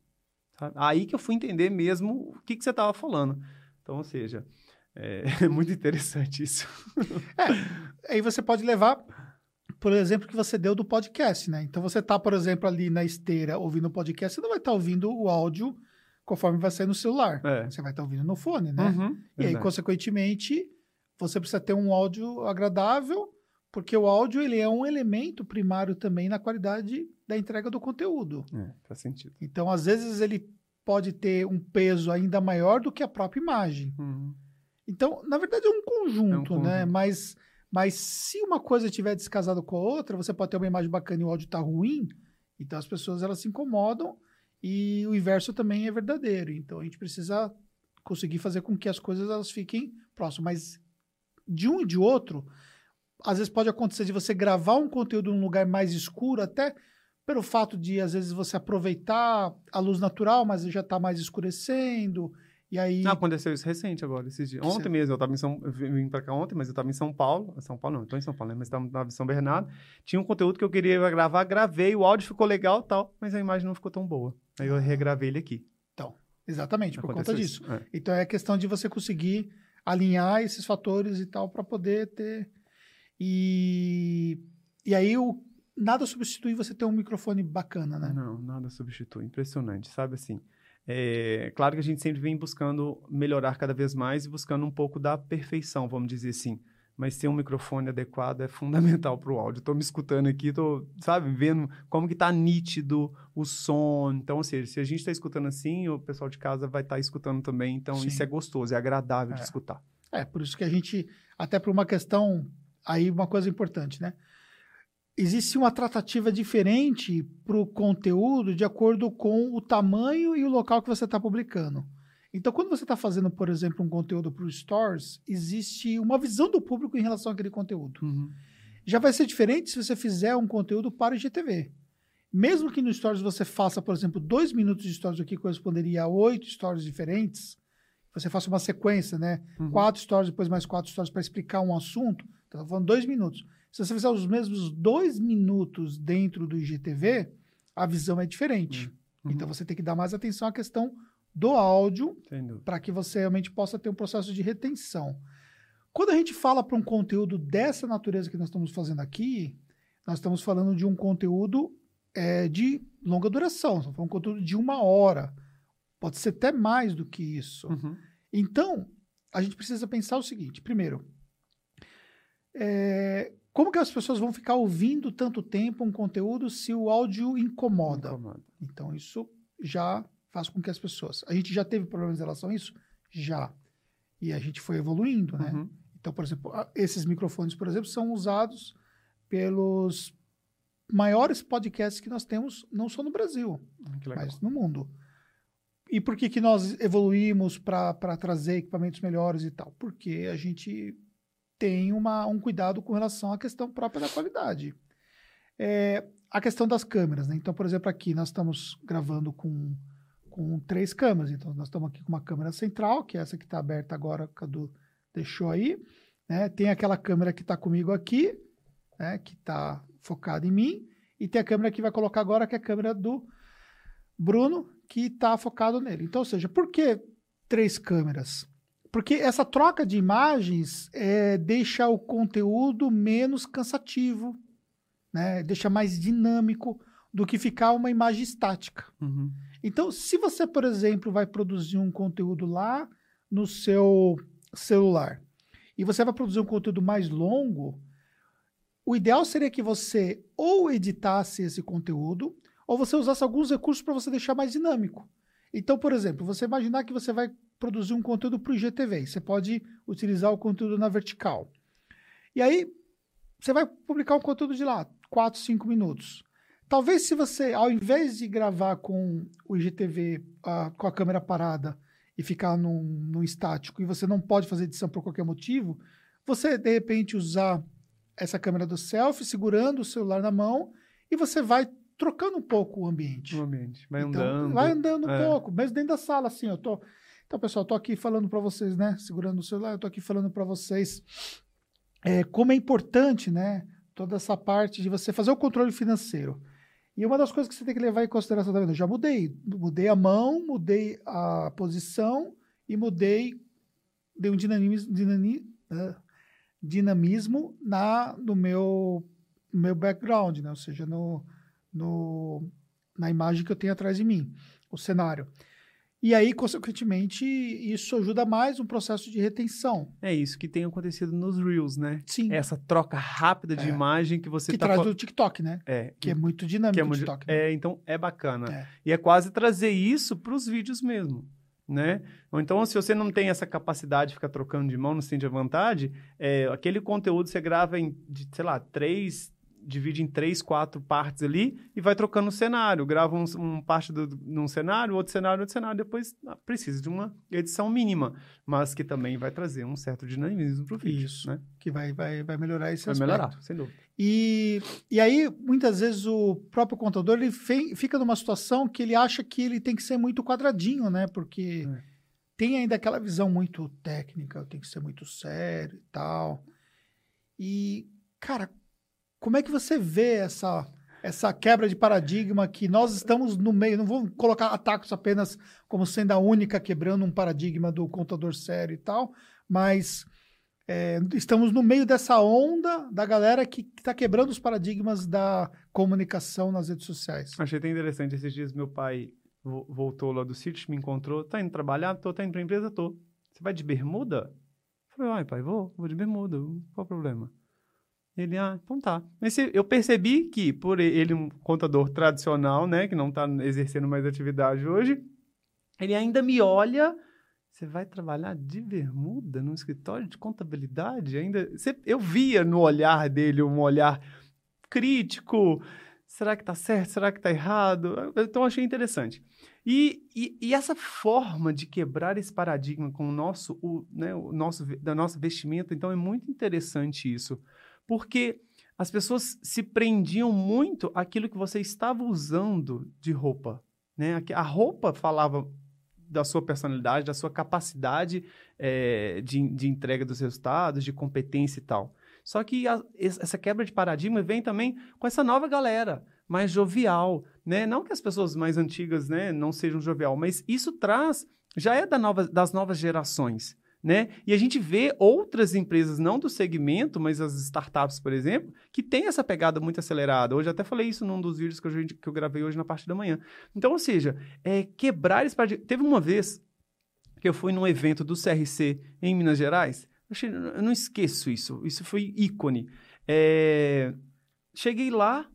Sabe? Aí que eu fui entender mesmo o que, que você estava falando. Então, ou seja, é, *laughs* é muito interessante isso. é, aí você pode levar, por exemplo, que você deu do podcast, né? Então você está, por exemplo, ali na esteira ouvindo o podcast, você não vai estar tá ouvindo o áudio conforme vai sair no celular. É. Você vai estar tá ouvindo no fone, né? Uhum, e aí, consequentemente, você precisa ter um áudio agradável, porque o áudio ele é um elemento primário também na qualidade da entrega do conteúdo. É, faz sentido. Então, às vezes, ele pode ter um peso ainda maior do que a própria imagem. Uhum. Então, na verdade, é um conjunto, é um conjunto. né? Mas, mas se uma coisa estiver descasada com a outra, você pode ter uma imagem bacana e o áudio está ruim, então as pessoas elas se incomodam e o inverso também é verdadeiro. Então, a gente precisa conseguir fazer com que as coisas elas fiquem próximas. Mas de um e de outro, às vezes pode acontecer de você gravar um conteúdo num lugar mais escuro, até pelo fato de, às vezes, você aproveitar a luz natural, mas já está mais escurecendo. E aí. Ah, aconteceu isso recente agora, esses dias. Ontem mesmo, eu estava em São eu vim para cá ontem, mas eu estava em São Paulo. São Paulo não, estou em São Paulo, né? Mas estava em São Bernardo. Tinha um conteúdo que eu queria gravar, gravei, o áudio ficou legal tal, mas a imagem não ficou tão boa. Aí eu regravei ele aqui. Então, exatamente, por aconteceu conta disso. É. Então é questão de você conseguir alinhar esses fatores e tal para poder ter. E, e aí o, nada substitui você ter um microfone bacana, né? Não, nada substitui. Impressionante, sabe assim? É, claro que a gente sempre vem buscando melhorar cada vez mais e buscando um pouco da perfeição, vamos dizer assim mas ter um microfone adequado é fundamental para o áudio. Estou me escutando aqui, estou, sabe, vendo como que está nítido o som. Então, ou seja, se a gente está escutando assim, o pessoal de casa vai estar tá escutando também. Então, Sim. isso é gostoso, é agradável é. de escutar. É, por isso que a gente, até por uma questão, aí uma coisa importante, né? Existe uma tratativa diferente para o conteúdo de acordo com o tamanho e o local que você está publicando. Então, quando você está fazendo, por exemplo, um conteúdo para o Stores, existe uma visão do público em relação àquele conteúdo. Uhum. Já vai ser diferente se você fizer um conteúdo para o IGTV. Mesmo que no Stories você faça, por exemplo, dois minutos de Stories, o que corresponderia a oito Stories diferentes, você faça uma sequência, né? Uhum. Quatro Stories, depois mais quatro Stories para explicar um assunto. Então, falando dois minutos. Se você fizer os mesmos dois minutos dentro do IGTV, a visão é diferente. Uhum. Então, você tem que dar mais atenção à questão do áudio para que você realmente possa ter um processo de retenção. Quando a gente fala para um conteúdo dessa natureza que nós estamos fazendo aqui, nós estamos falando de um conteúdo é, de longa duração, estamos falando de um conteúdo de uma hora. Pode ser até mais do que isso. Uhum. Então, a gente precisa pensar o seguinte: primeiro, é, como que as pessoas vão ficar ouvindo tanto tempo um conteúdo se o áudio incomoda? incomoda. Então, isso já faz com que as pessoas. A gente já teve problemas em relação a isso? Já. E a gente foi evoluindo, né? Uhum. Então, por exemplo, esses microfones, por exemplo, são usados pelos maiores podcasts que nós temos, não só no Brasil, mas no mundo. E por que, que nós evoluímos para trazer equipamentos melhores e tal? Porque a gente tem uma, um cuidado com relação à questão própria da qualidade. É, a questão das câmeras, né? Então, por exemplo, aqui nós estamos gravando com com três câmeras. Então, nós estamos aqui com uma câmera central, que é essa que está aberta agora, que a Cadu deixou aí. Né? Tem aquela câmera que está comigo aqui, né? que está focada em mim. E tem a câmera que vai colocar agora, que é a câmera do Bruno, que está focado nele. Então, ou seja, por que três câmeras? Porque essa troca de imagens é, deixa o conteúdo menos cansativo, né? deixa mais dinâmico do que ficar uma imagem estática. Uhum. Então, se você, por exemplo, vai produzir um conteúdo lá no seu celular e você vai produzir um conteúdo mais longo, o ideal seria que você ou editasse esse conteúdo ou você usasse alguns recursos para você deixar mais dinâmico. Então, por exemplo, você imaginar que você vai produzir um conteúdo para o IGTV, você pode utilizar o conteúdo na vertical. E aí, você vai publicar um conteúdo de lá, 4, 5 minutos. Talvez se você, ao invés de gravar com o IGTV uh, com a câmera parada e ficar num, num estático e você não pode fazer edição por qualquer motivo, você de repente usar essa câmera do selfie segurando o celular na mão e você vai trocando um pouco o ambiente. O ambiente, vai então, andando. Vai andando um é. pouco, mesmo dentro da sala, assim, eu tô... Então, pessoal, tô aqui falando para vocês, né, segurando o celular, eu tô aqui falando para vocês é, como é importante, né, toda essa parte de você fazer o controle financeiro. E uma das coisas que você tem que levar em consideração também, eu já mudei, mudei a mão, mudei a posição e mudei, dei um dinamismo, uh, dinamismo na, no meu, meu background, né? ou seja, no, no, na imagem que eu tenho atrás de mim, o cenário. E aí, consequentemente, isso ajuda mais no processo de retenção. É isso que tem acontecido nos Reels, né? Sim. Essa troca rápida de É. imagem que você que tá... traz fa- do TikTok, né? É, Que é muito dinâmico que é o muito- TikTok. né? é, então é bacana. É. E é quase trazer isso para os vídeos mesmo, né? Ou então, se você não tem essa capacidade de ficar trocando de mão, não sente a vontade, é, aquele conteúdo você grava em, de, sei lá, três, divide em três, quatro partes ali e vai trocando o cenário. Grava um, um parte do, num cenário, outro cenário, outro cenário, depois ah, precisa de uma edição mínima, mas que também vai trazer um certo dinamismo para o vídeo, Isso. né? Que vai, vai, vai melhorar esse Vai aspecto. melhorar, sem dúvida. E, e aí, muitas vezes, o próprio contador ele fe- fica numa situação que ele acha que ele tem que ser muito quadradinho, né? Porque É. tem ainda aquela visão muito técnica, tem que ser muito sério e tal. E, cara, como é que você vê essa, essa quebra de paradigma que nós estamos no meio? Não vou colocar atacos apenas como sendo a única quebrando um paradigma do contador sério e tal, mas é, estamos no meio dessa onda da galera que está quebrando os paradigmas da comunicação nas redes sociais. Achei até interessante. Esses dias meu pai vo- voltou lá do sítio, me encontrou. Tá indo trabalhar? Tô. Tá indo pra empresa? Tô. Você vai de bermuda? Eu Falei, ai, pai, vou. Vou de bermuda. Qual o problema? Ele, ah, então tá. Mas eu percebi que, por ele um contador tradicional, né, que não tá exercendo mais atividade hoje, ele ainda me olha... Você vai trabalhar de bermuda num escritório de contabilidade? Ainda, você- eu via no olhar dele um olhar crítico, será que está certo? Será que está errado? Então, achei interessante. E, e, e essa forma de quebrar esse paradigma com o nosso, o, né, o nosso, da nossa vestimenta, então, é muito interessante isso. Porque as pessoas se prendiam muito àquilo que você estava usando de roupa. Né? A roupa falava da sua personalidade, da sua capacidade eh, de, de entrega dos resultados, de competência e tal. Só que a- es- essa quebra de paradigma vem também com essa nova galera, mais jovial, né? Não que as pessoas mais antigas, né, não sejam jovial, mas isso traz, já é da nova, das novas gerações, né? E a gente vê outras empresas, não do segmento, mas as startups, por exemplo, que têm essa pegada muito acelerada. Hoje até falei isso num dos vídeos que eu, que eu gravei hoje na parte da manhã. Então, ou seja, é quebrar esse paradigma. Teve uma vez que eu fui num evento do CRC em Minas Gerais. Eu não esqueço isso. Isso foi ícone. É, cheguei lá,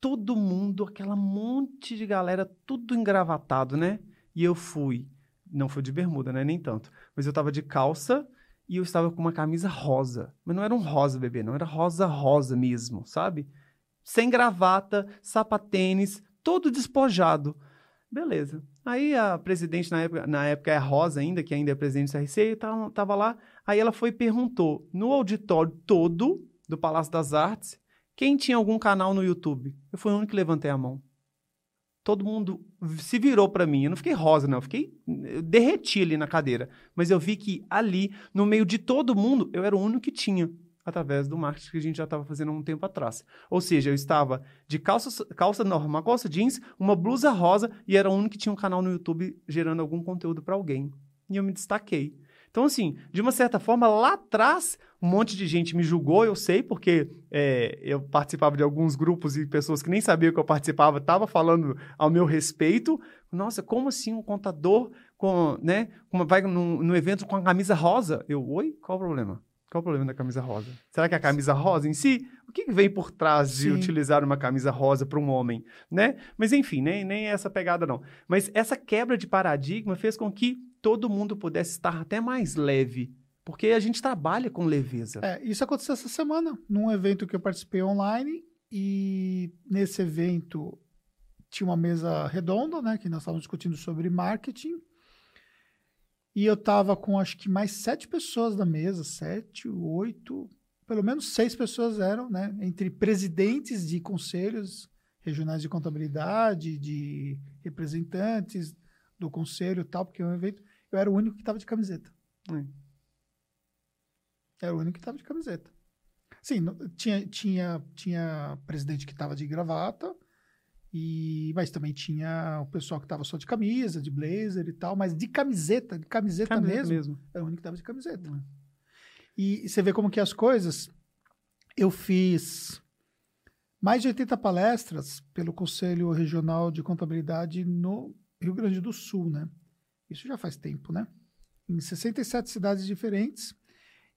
todo mundo, aquela monte de galera, tudo engravatado, né? E eu fui. Não fui de bermuda, né? Nem tanto. Mas eu tava de calça e eu estava com uma camisa rosa. Mas não era um rosa, bebê, não. Era rosa, rosa mesmo, sabe? Sem gravata, sapatênis, todo despojado. Beleza. Aí a presidente, na época, na época é a Rosa ainda, que ainda é presidente do CRC, tava, tava lá. Aí ela foi e perguntou no auditório todo do Palácio das Artes quem tinha algum canal no YouTube. Eu fui o único que levantei a mão. Todo mundo se virou para mim. Eu não fiquei rosa, não. Eu fiquei. Eu derreti ali na cadeira. Mas eu vi que ali, no meio de todo mundo, eu era o único que tinha. Através do marketing que a gente já estava fazendo há um tempo atrás. Ou seja, eu estava de calça, calça normal, calça jeans, uma blusa rosa e era o único que tinha um canal no YouTube gerando algum conteúdo para alguém. E eu me destaquei. Então, assim, de uma certa forma, lá atrás, um monte de gente me julgou, eu sei, porque é, eu participava de alguns grupos e pessoas que nem sabiam que eu participava estavam falando ao meu respeito. Nossa, como assim um contador com, né, uma, vai no, evento com a camisa rosa. Eu, oi? Qual o problema? Qual o problema da camisa rosa? Será que é a camisa rosa em si? O que vem por trás de Sim. utilizar uma camisa rosa para um homem, né? Mas enfim, nem, nem essa pegada não. Mas essa quebra de paradigma fez com que todo mundo pudesse estar até mais leve, porque a gente trabalha com leveza. É, isso aconteceu essa semana, num evento que eu participei online, e nesse evento tinha uma mesa redonda, né, que nós estávamos discutindo sobre marketing, e eu tava com acho que mais sete pessoas na mesa, sete, oito, pelo menos seis pessoas eram, né? Entre presidentes de conselhos regionais de contabilidade, de representantes do conselho e tal, porque é um evento. Eu era o único que estava de camiseta. É. Era o único que estava de camiseta. Sim, tinha, tinha, tinha presidente que estava de gravata, e, mas também tinha o pessoal que estava só de camisa, de blazer e tal, mas de camiseta, de camiseta, camiseta mesmo, mesmo, era o único que estava de camiseta. Uhum. E, e você vê como que as coisas. Eu fiz mais de 80 palestras pelo Conselho Regional de Contabilidade no Rio Grande do Sul, né? Isso já faz tempo, né? Em 67 cidades diferentes.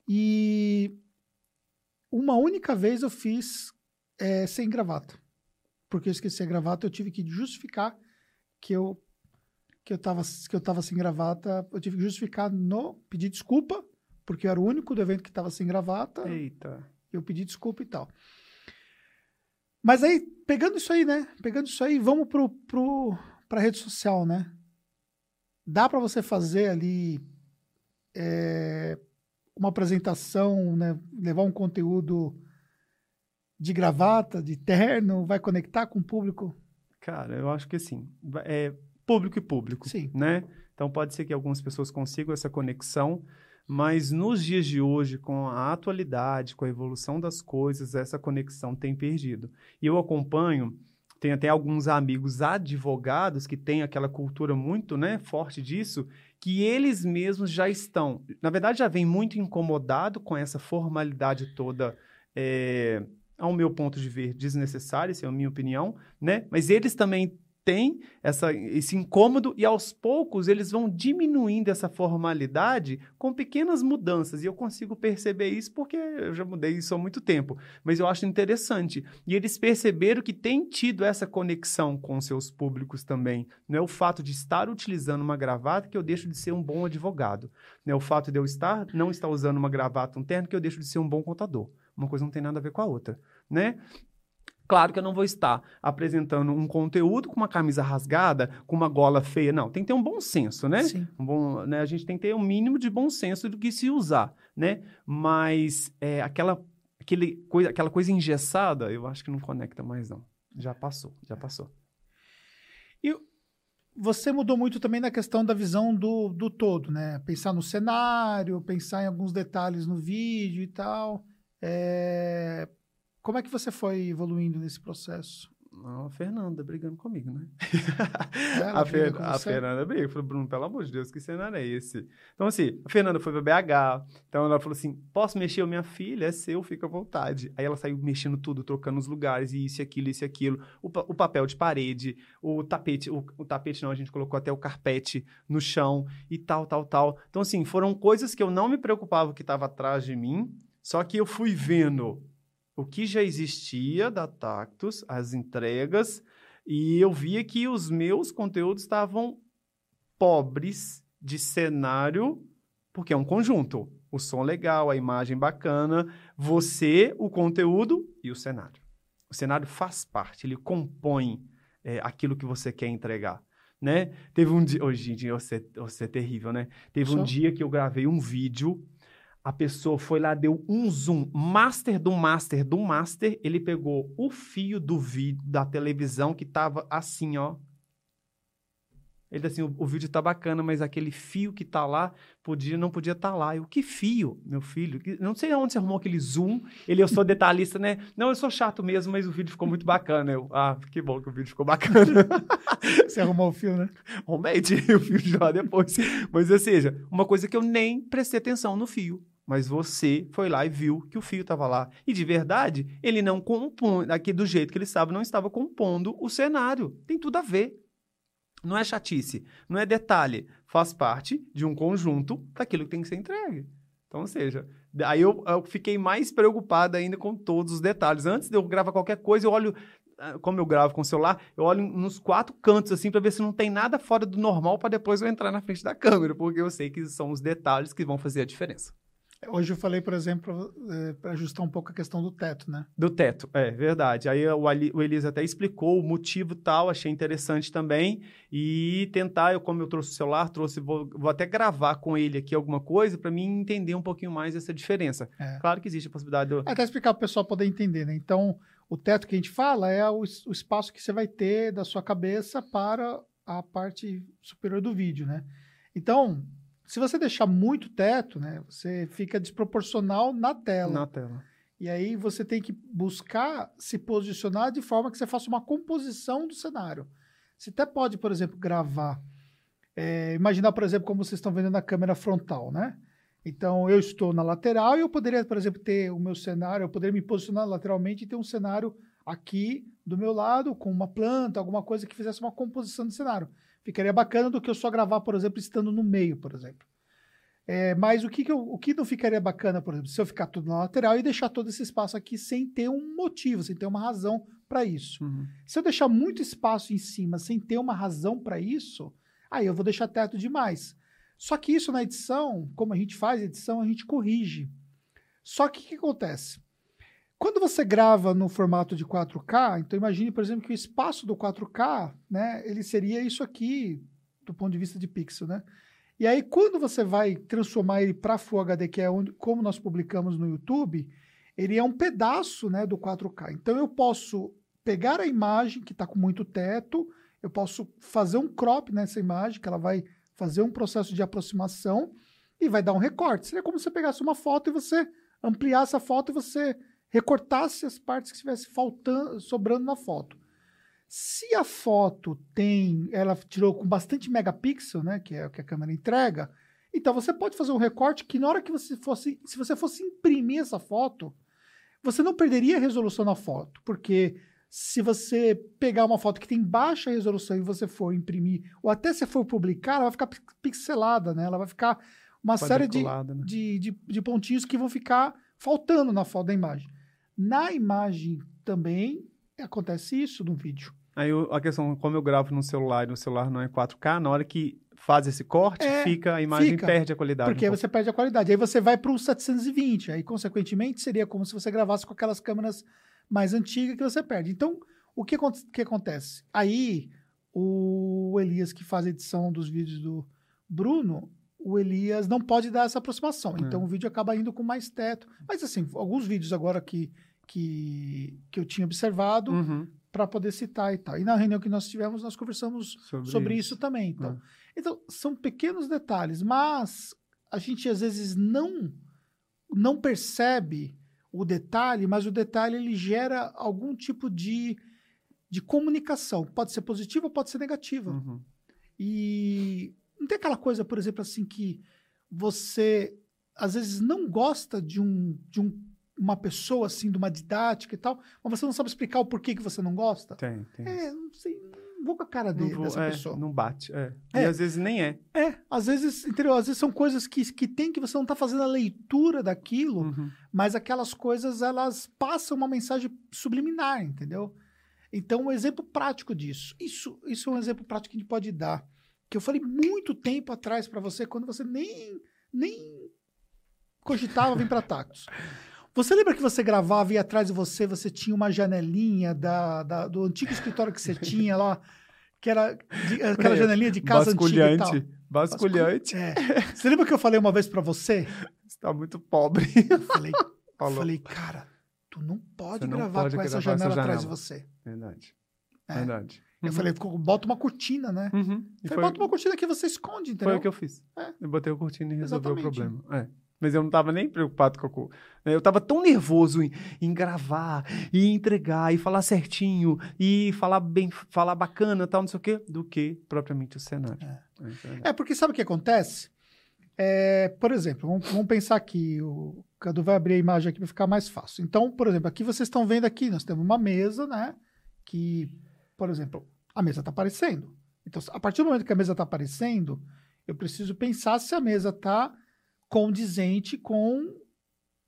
E uma única vez eu fiz é, sem gravata porque eu esqueci a gravata, eu tive que justificar que eu que eu estava que eu tava sem gravata, eu tive que justificar no pedir desculpa, porque eu era o único do evento que estava sem gravata. Eita. Eu pedi desculpa e tal. Mas aí, pegando isso aí, né? Pegando isso aí, vamos pro, pro, pra rede social, né? Dá para você fazer ali é, uma apresentação, né? Levar um conteúdo de gravata, de terno, vai conectar com o público? Cara, eu acho que sim. É público e público, sim. né? Então pode ser que algumas pessoas consigam essa conexão, mas nos dias de hoje, com a atualidade, com a evolução das coisas, essa conexão tem perdido. E eu acompanho, tem até alguns amigos advogados que têm aquela cultura muito né, forte disso, que eles mesmos já estão, na verdade, já vem muito incomodado com essa formalidade toda é, ao meu ponto de ver, desnecessária, essa é a minha opinião, né? Mas eles também têm essa, esse incômodo e aos poucos eles vão diminuindo essa formalidade com pequenas mudanças. E eu consigo perceber isso porque eu já mudei isso há muito tempo. Mas eu acho interessante. E eles perceberam que tem tido essa conexão com seus públicos também. Não é o fato de estar utilizando uma gravata que eu deixo de ser um bom advogado. Não é o fato de eu estar não estar usando uma gravata, um terno, que eu deixo de ser um bom contador. Uma coisa não tem nada a ver com a outra, né? Claro que eu não vou estar apresentando um conteúdo com uma camisa rasgada, com uma gola feia. Não, tem que ter um bom senso, né? Sim. Um bom, né? A gente tem que ter um mínimo de bom senso do que se usar, né? Mas é, aquela, aquele coisa, aquela coisa engessada, eu acho que não conecta mais, não. Já passou, já passou. E você mudou muito também na questão da visão do, do todo, né? Pensar no cenário, pensar em alguns detalhes no vídeo e tal. É... Como é que você foi evoluindo nesse processo? a Fernanda brigando comigo, né? *laughs* a, Fer a Fernanda briga. Falou, Bruno, pelo amor de Deus, que cenário é esse? Então, assim, a Fernanda foi pra BH. Então, ela falou assim: posso mexer? Minha filha é seu, fica à vontade. Aí ela saiu mexendo tudo, trocando os lugares, e isso, aquilo, isso, aquilo. O, o papel de parede, o tapete, o, o, tapete não, a gente colocou até o carpete no chão e tal, tal, tal. Então, assim, foram coisas que eu não me preocupava que estava atrás de mim, só que eu fui vendo o que já existia da Tactus, as entregas, e eu via que os meus conteúdos estavam pobres de cenário, porque é um conjunto. O som legal, a imagem bacana, você, o conteúdo e o cenário. O cenário faz parte, ele compõe é, aquilo que você quer entregar. Né? Teve um dia. Hoje, oh, gente, você, você é terrível, né? Teve Só? um dia que eu gravei um vídeo a pessoa foi lá, deu um zoom, master do master do master, ele pegou o fio do vídeo da televisão que tava assim, ó. Ele assim, o, o vídeo tá bacana, mas aquele fio que tá lá, podia, não podia estar tá lá. Eu, que fio, meu filho? Não sei onde você arrumou aquele zoom. Ele, eu sou detalhista, né? Não, eu sou chato mesmo, mas o vídeo ficou muito bacana. Eu, ah, que bom que o vídeo ficou bacana. *laughs* você arrumou o fio, né? Arrumei, tirei o fio de lá depois. Mas, ou seja, uma coisa que eu nem prestei atenção no fio mas você foi lá e viu que o fio estava lá. E de verdade, ele não compõe, aqui do jeito que ele estava, não estava compondo o cenário. Tem tudo a ver. Não é chatice, não é detalhe. Faz parte de um conjunto daquilo que tem que ser entregue. Então, ou seja, aí eu, eu fiquei mais preocupado ainda com todos os detalhes. Antes de eu gravar qualquer coisa, eu olho ah, como eu gravo com o celular, eu olho nos quatro cantos assim para ver se não tem nada fora do normal para depois eu entrar na frente da câmera, porque eu sei que são os detalhes que vão fazer a diferença. Hoje eu falei, por exemplo, é, para ajustar um pouco a questão do teto, né? Do teto, é verdade. Aí o, Ali, o Elias até explicou o motivo tal, achei interessante também. E tentar, eu, como eu trouxe o celular, trouxe, vou, vou até gravar com ele aqui alguma coisa para mim entender um pouquinho mais essa diferença. É. Claro que existe a possibilidade. De... Até explicar para o pessoal poder entender, né? Então, o teto que a gente fala é o, o espaço que você vai ter da sua cabeça para a parte superior do vídeo, né? Então, se você deixar muito teto, né, você fica desproporcional na tela. Na tela. E aí você tem que buscar se posicionar de forma que você faça uma composição do cenário. Você até pode, por exemplo, gravar. É, imaginar, por exemplo, como vocês estão vendo na câmera frontal, né? Então, eu estou na lateral e eu poderia, por exemplo, ter o meu cenário, eu poderia me posicionar lateralmente e ter um cenário aqui do meu lado, com uma planta, alguma coisa que fizesse uma composição do cenário. Ficaria bacana do que eu só gravar, por exemplo, estando no meio, por exemplo. É, mas o que, que eu, o que não ficaria bacana, por exemplo, se eu ficar tudo na lateral e deixar todo esse espaço aqui sem ter um motivo, sem ter uma razão para isso. Uhum. Se eu deixar muito espaço em cima sem ter uma razão para isso, aí eu vou deixar teto demais. Só que isso na edição, como a gente faz edição, a gente corrige. Só que o que acontece? Quando você grava no formato de 4K, então imagine, por exemplo, que o espaço do 4K, né, ele seria isso aqui, do ponto de vista de pixel, né? E aí, quando você vai transformar ele para Full HD, que é onde, como nós publicamos no YouTube, ele é um pedaço né, do 4K. Então, eu posso pegar a imagem que está com muito teto, eu posso fazer um crop nessa imagem, que ela vai fazer um processo de aproximação e vai dar um recorte. Seria como se você pegasse uma foto e você ampliasse a foto e você recortasse as partes que estivesse faltando, sobrando na foto. Se a foto tem, ela tirou com bastante megapixel, né, que é o que a câmera entrega, então você pode fazer um recorte que na hora que você fosse, se você fosse imprimir essa foto, você não perderia a resolução na foto, porque se você pegar uma foto que tem baixa resolução e você for imprimir, ou até se for publicar, ela vai ficar pixelada, né? Ela vai ficar uma série de, né? de, de, de pontinhos que vão ficar faltando na foto da imagem. Na imagem também acontece isso no vídeo. Aí a questão, como eu gravo no celular e no celular não é 4K, na hora que faz esse corte, é, fica a imagem fica, perde a qualidade. Porque um você perde a qualidade. Aí você vai para o 720. Aí, consequentemente, seria como se você gravasse com aquelas câmeras mais antigas que você perde. Então, o que, que acontece? Aí, o Elias, que faz a edição dos vídeos do Bruno, o Elias não pode dar essa aproximação. É. Então, o vídeo acaba indo com mais teto. Mas, assim, alguns vídeos agora que que, que eu tinha observado uhum. para poder citar e tal. E na reunião que nós tivemos, nós conversamos sobre, sobre isso. isso. também. Então. Uhum. então, são pequenos detalhes, mas a gente às vezes não, não percebe o detalhe, mas o detalhe ele gera algum tipo de, de comunicação. Pode ser positiva, pode ser negativa. Uhum. E não tem aquela coisa, por exemplo, assim, que você às vezes não gosta de um, de um uma pessoa assim, de uma didática e tal, mas você não sabe explicar o porquê que você não gosta? Tem, tem. É, não sei, não vou com a cara dele, vou, dessa é, pessoa. Não bate, é. é. E às vezes nem é. É, às vezes, entendeu? Às vezes são coisas que, que tem que você não está fazendo a leitura daquilo, uhum. mas aquelas coisas, elas passam uma mensagem subliminar, entendeu? Então, um exemplo prático disso. Isso, isso é um exemplo prático que a gente pode dar. Que eu falei muito tempo atrás para você, quando você nem, nem cogitava vir para Tactos. *laughs* Você lembra que você gravava e atrás de você você tinha uma janelinha da, da do antigo escritório que você *laughs* tinha lá, que era de, aquela janelinha de casa antiga e tal? Basculhante. É. Você lembra que eu falei uma vez para você? Você tá muito pobre. Eu falei, *laughs* eu falei cara, tu não pode não gravar pode com essa janela, janela, atrás de você. Verdade. É. Verdade. Eu uhum. falei, bota uma cortina, né? Uhum. falei, foi... bota uma cortina que você esconde, entendeu? Foi o que eu fiz. É. Eu botei a cortina e resolveu o problema. É. Mas eu não estava nem preocupado com a né? Eu estava tão nervoso em, em, gravar, e entregar, e falar certinho, e falar bem, falar bacana, tal, não sei o quê, do que propriamente o cenário. É, é, é porque sabe o que acontece? É, por exemplo, vamos, vamos, pensar aqui, o Cadu vai abrir a imagem aqui para ficar mais fácil. Então, por exemplo, aqui vocês estão vendo aqui, nós temos uma mesa, né? Que, por exemplo, a mesa está aparecendo. Então, a partir do momento que a mesa está aparecendo, eu preciso pensar se a mesa está condizente com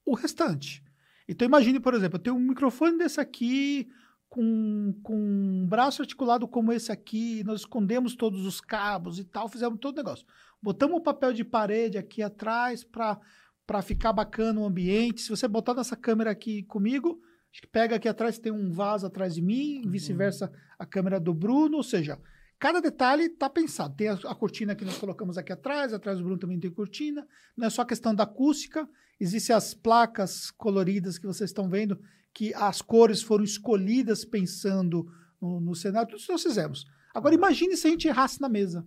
o restante. Então, imagine, por exemplo, eu tenho um microfone desse aqui, com, com um braço articulado como esse aqui, nós escondemos todos os cabos e tal, fizemos todo o negócio. Botamos o papel de parede aqui atrás para ficar bacana o ambiente. Se você botar nessa câmera aqui comigo, acho que pega aqui atrás, tem um vaso atrás de mim, uhum. vice-versa a câmera do Bruno, ou seja, cada detalhe está pensado. Tem a, a, cortina que nós colocamos aqui atrás, atrás do Bruno também tem cortina. Não é só questão da acústica, existem as placas coloridas que vocês estão vendo, que as cores foram escolhidas pensando no, no cenário, tudo isso nós fizemos. Agora imagine se a gente errasse na mesa.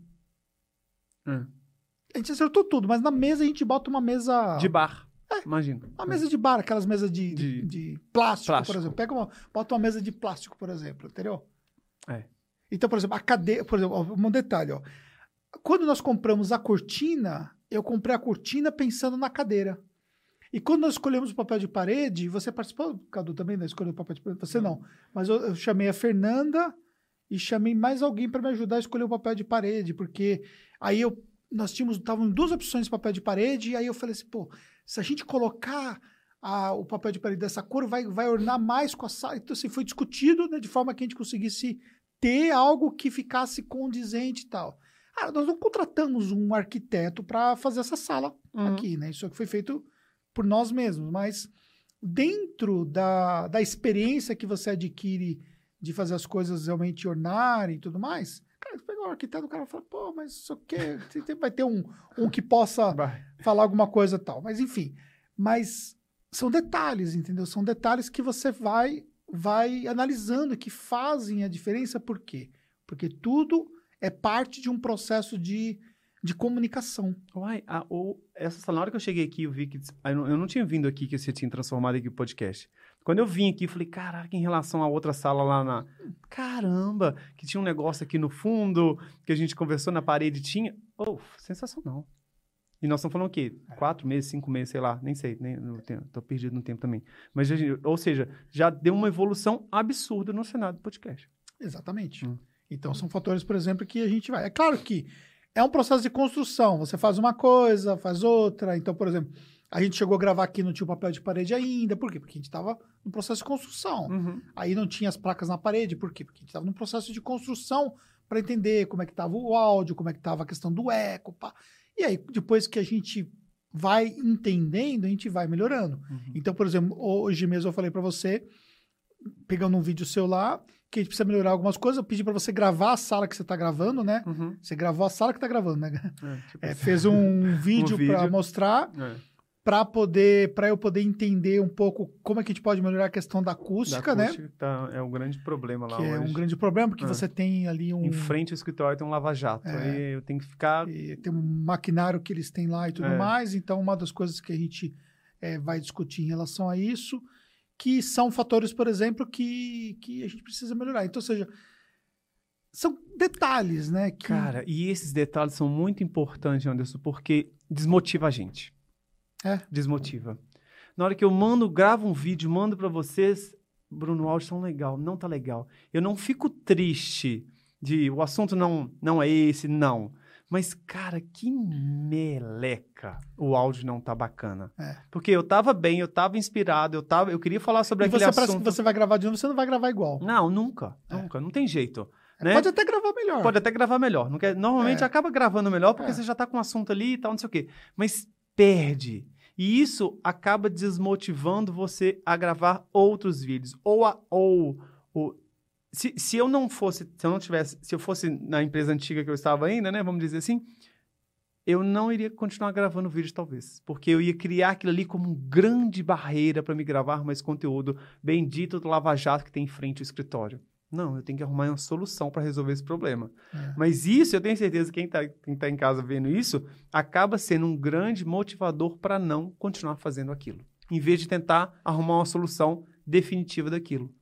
Hum. A gente acertou tudo, mas na mesa a gente bota uma mesa. De bar. É, Imagina. Uma mesa de bar, aquelas mesas de, de, de plástico, plástico, por exemplo. Pega uma, bota uma mesa de plástico, por exemplo, entendeu? É. Então, por exemplo, a cadeira, por exemplo, um detalhe, ó. Quando nós compramos a cortina, eu comprei a cortina pensando na cadeira. E quando nós escolhemos o papel de parede, você participou, Cadu, também da escolha do papel de parede? Você não. não. Mas eu, eu, chamei a Fernanda e chamei mais alguém para me ajudar a escolher o papel de parede, porque aí eu, nós tínhamos, estavam duas opções de papel de parede, e aí eu falei assim, pô, se a gente colocar a, o papel de parede dessa cor, vai, vai ornar mais com a sala. Então, assim, foi discutido né, de forma que a gente conseguisse ter algo que ficasse condizente e tal. Ah, nós não contratamos um arquiteto para fazer essa sala uhum. aqui, né? Isso aqui foi feito por nós mesmos, mas dentro da, da experiência que você adquire de fazer as coisas realmente ornarem e tudo mais, cara, você pega o arquiteto, o cara fala, pô, mas isso aqui vai ter um, um que possa *laughs* falar alguma coisa tal. Mas enfim, mas são detalhes, entendeu? São detalhes que você vai vai analisando que fazem a diferença, por quê? Porque tudo é parte de um processo de de comunicação. Uai, a, ou, essa, na hora que eu cheguei aqui, eu vi que. Eu não, eu não tinha vindo aqui que você tinha transformado aqui o podcast. Quando eu vim aqui, eu falei, caraca, em relação à outra sala lá na. Caramba, que tinha um negócio aqui no fundo, que a gente conversou na parede, tinha. Oh, sensacional. E nós estamos falando o quê? Quatro meses, cinco meses, sei lá, nem sei, nem, tô perdido no tempo também. Mas, ou seja, já deu uma evolução absurda no cenário do podcast. Exatamente. Hum. Então, são fatores, por exemplo, que a gente vai. É claro que é um processo de construção. Você faz uma coisa, faz outra. Então, por exemplo, a gente chegou a gravar aqui, não tinha o papel de parede ainda. Por quê? Porque a gente estava no processo de construção. Uhum. Aí não tinha as placas na parede. Por quê? Porque a gente estava no processo de construção para entender como é que estava o áudio, como é que estava a questão do eco. Pá. E aí, depois que a gente vai entendendo, a gente vai melhorando. Uhum. Então, por exemplo, hoje mesmo eu falei para você, pegando um vídeo seu lá, que a gente precisa melhorar algumas coisas. Eu pedi para você gravar a sala que você está gravando, né? Uhum. Você gravou a sala que está gravando, né? É, tipo é, fez um vídeo, *laughs* um vídeo. para mostrar. É. Para poder, para eu poder entender um pouco como é que a gente pode melhorar a questão da acústica, da acústica né? Tá, é um grande problema lá que hoje. É um grande problema porque é. você tem ali um. Em frente ao escritório tem um lava-jato. É. Aí eu tenho que ficar. E tem um maquinário que eles têm lá e tudo é. mais. Então, uma das coisas que a gente é, vai discutir em relação a isso que são fatores, por exemplo, que, que a gente precisa melhorar. Então, ou seja, são detalhes, né? Que... Cara, e esses detalhes são muito importantes, Anderson, porque desmotiva a gente. É. Desmotiva. Na hora que eu mando, gravo um vídeo, mando para vocês, Bruno, o áudio tão legal, não tá legal. Eu não fico triste de o assunto não, não é esse, não. Mas, cara, que meleca o áudio não tá bacana. É. Porque eu tava bem, eu tava inspirado, eu, tava, eu queria falar sobre e aquele você assunto. parece que você vai gravar de novo, você não vai gravar igual. Não, nunca. É. Nunca. Não tem jeito. É, né? Pode até gravar melhor. Pode até gravar melhor. Não quer, normalmente é. acaba gravando melhor porque é. você já tá com um assunto ali e tal, não sei o quê. Mas perde. E isso acaba desmotivando você a gravar outros vídeos. Ou, a, ou, ou se, se eu não fosse, se eu não tivesse, se eu fosse na empresa antiga que eu estava ainda, né, vamos dizer assim, eu não iria continuar gravando vídeos, talvez. Porque eu ia criar aquilo ali como uma grande barreira para me gravar mais conteúdo bendito do Lava Jato que tem em frente ao escritório. Não, eu tenho que arrumar uma solução para resolver esse problema. É. Mas isso, eu tenho certeza que quem está tá em casa vendo isso, acaba sendo um grande motivador para não continuar fazendo aquilo. Em vez de tentar arrumar uma solução definitiva daquilo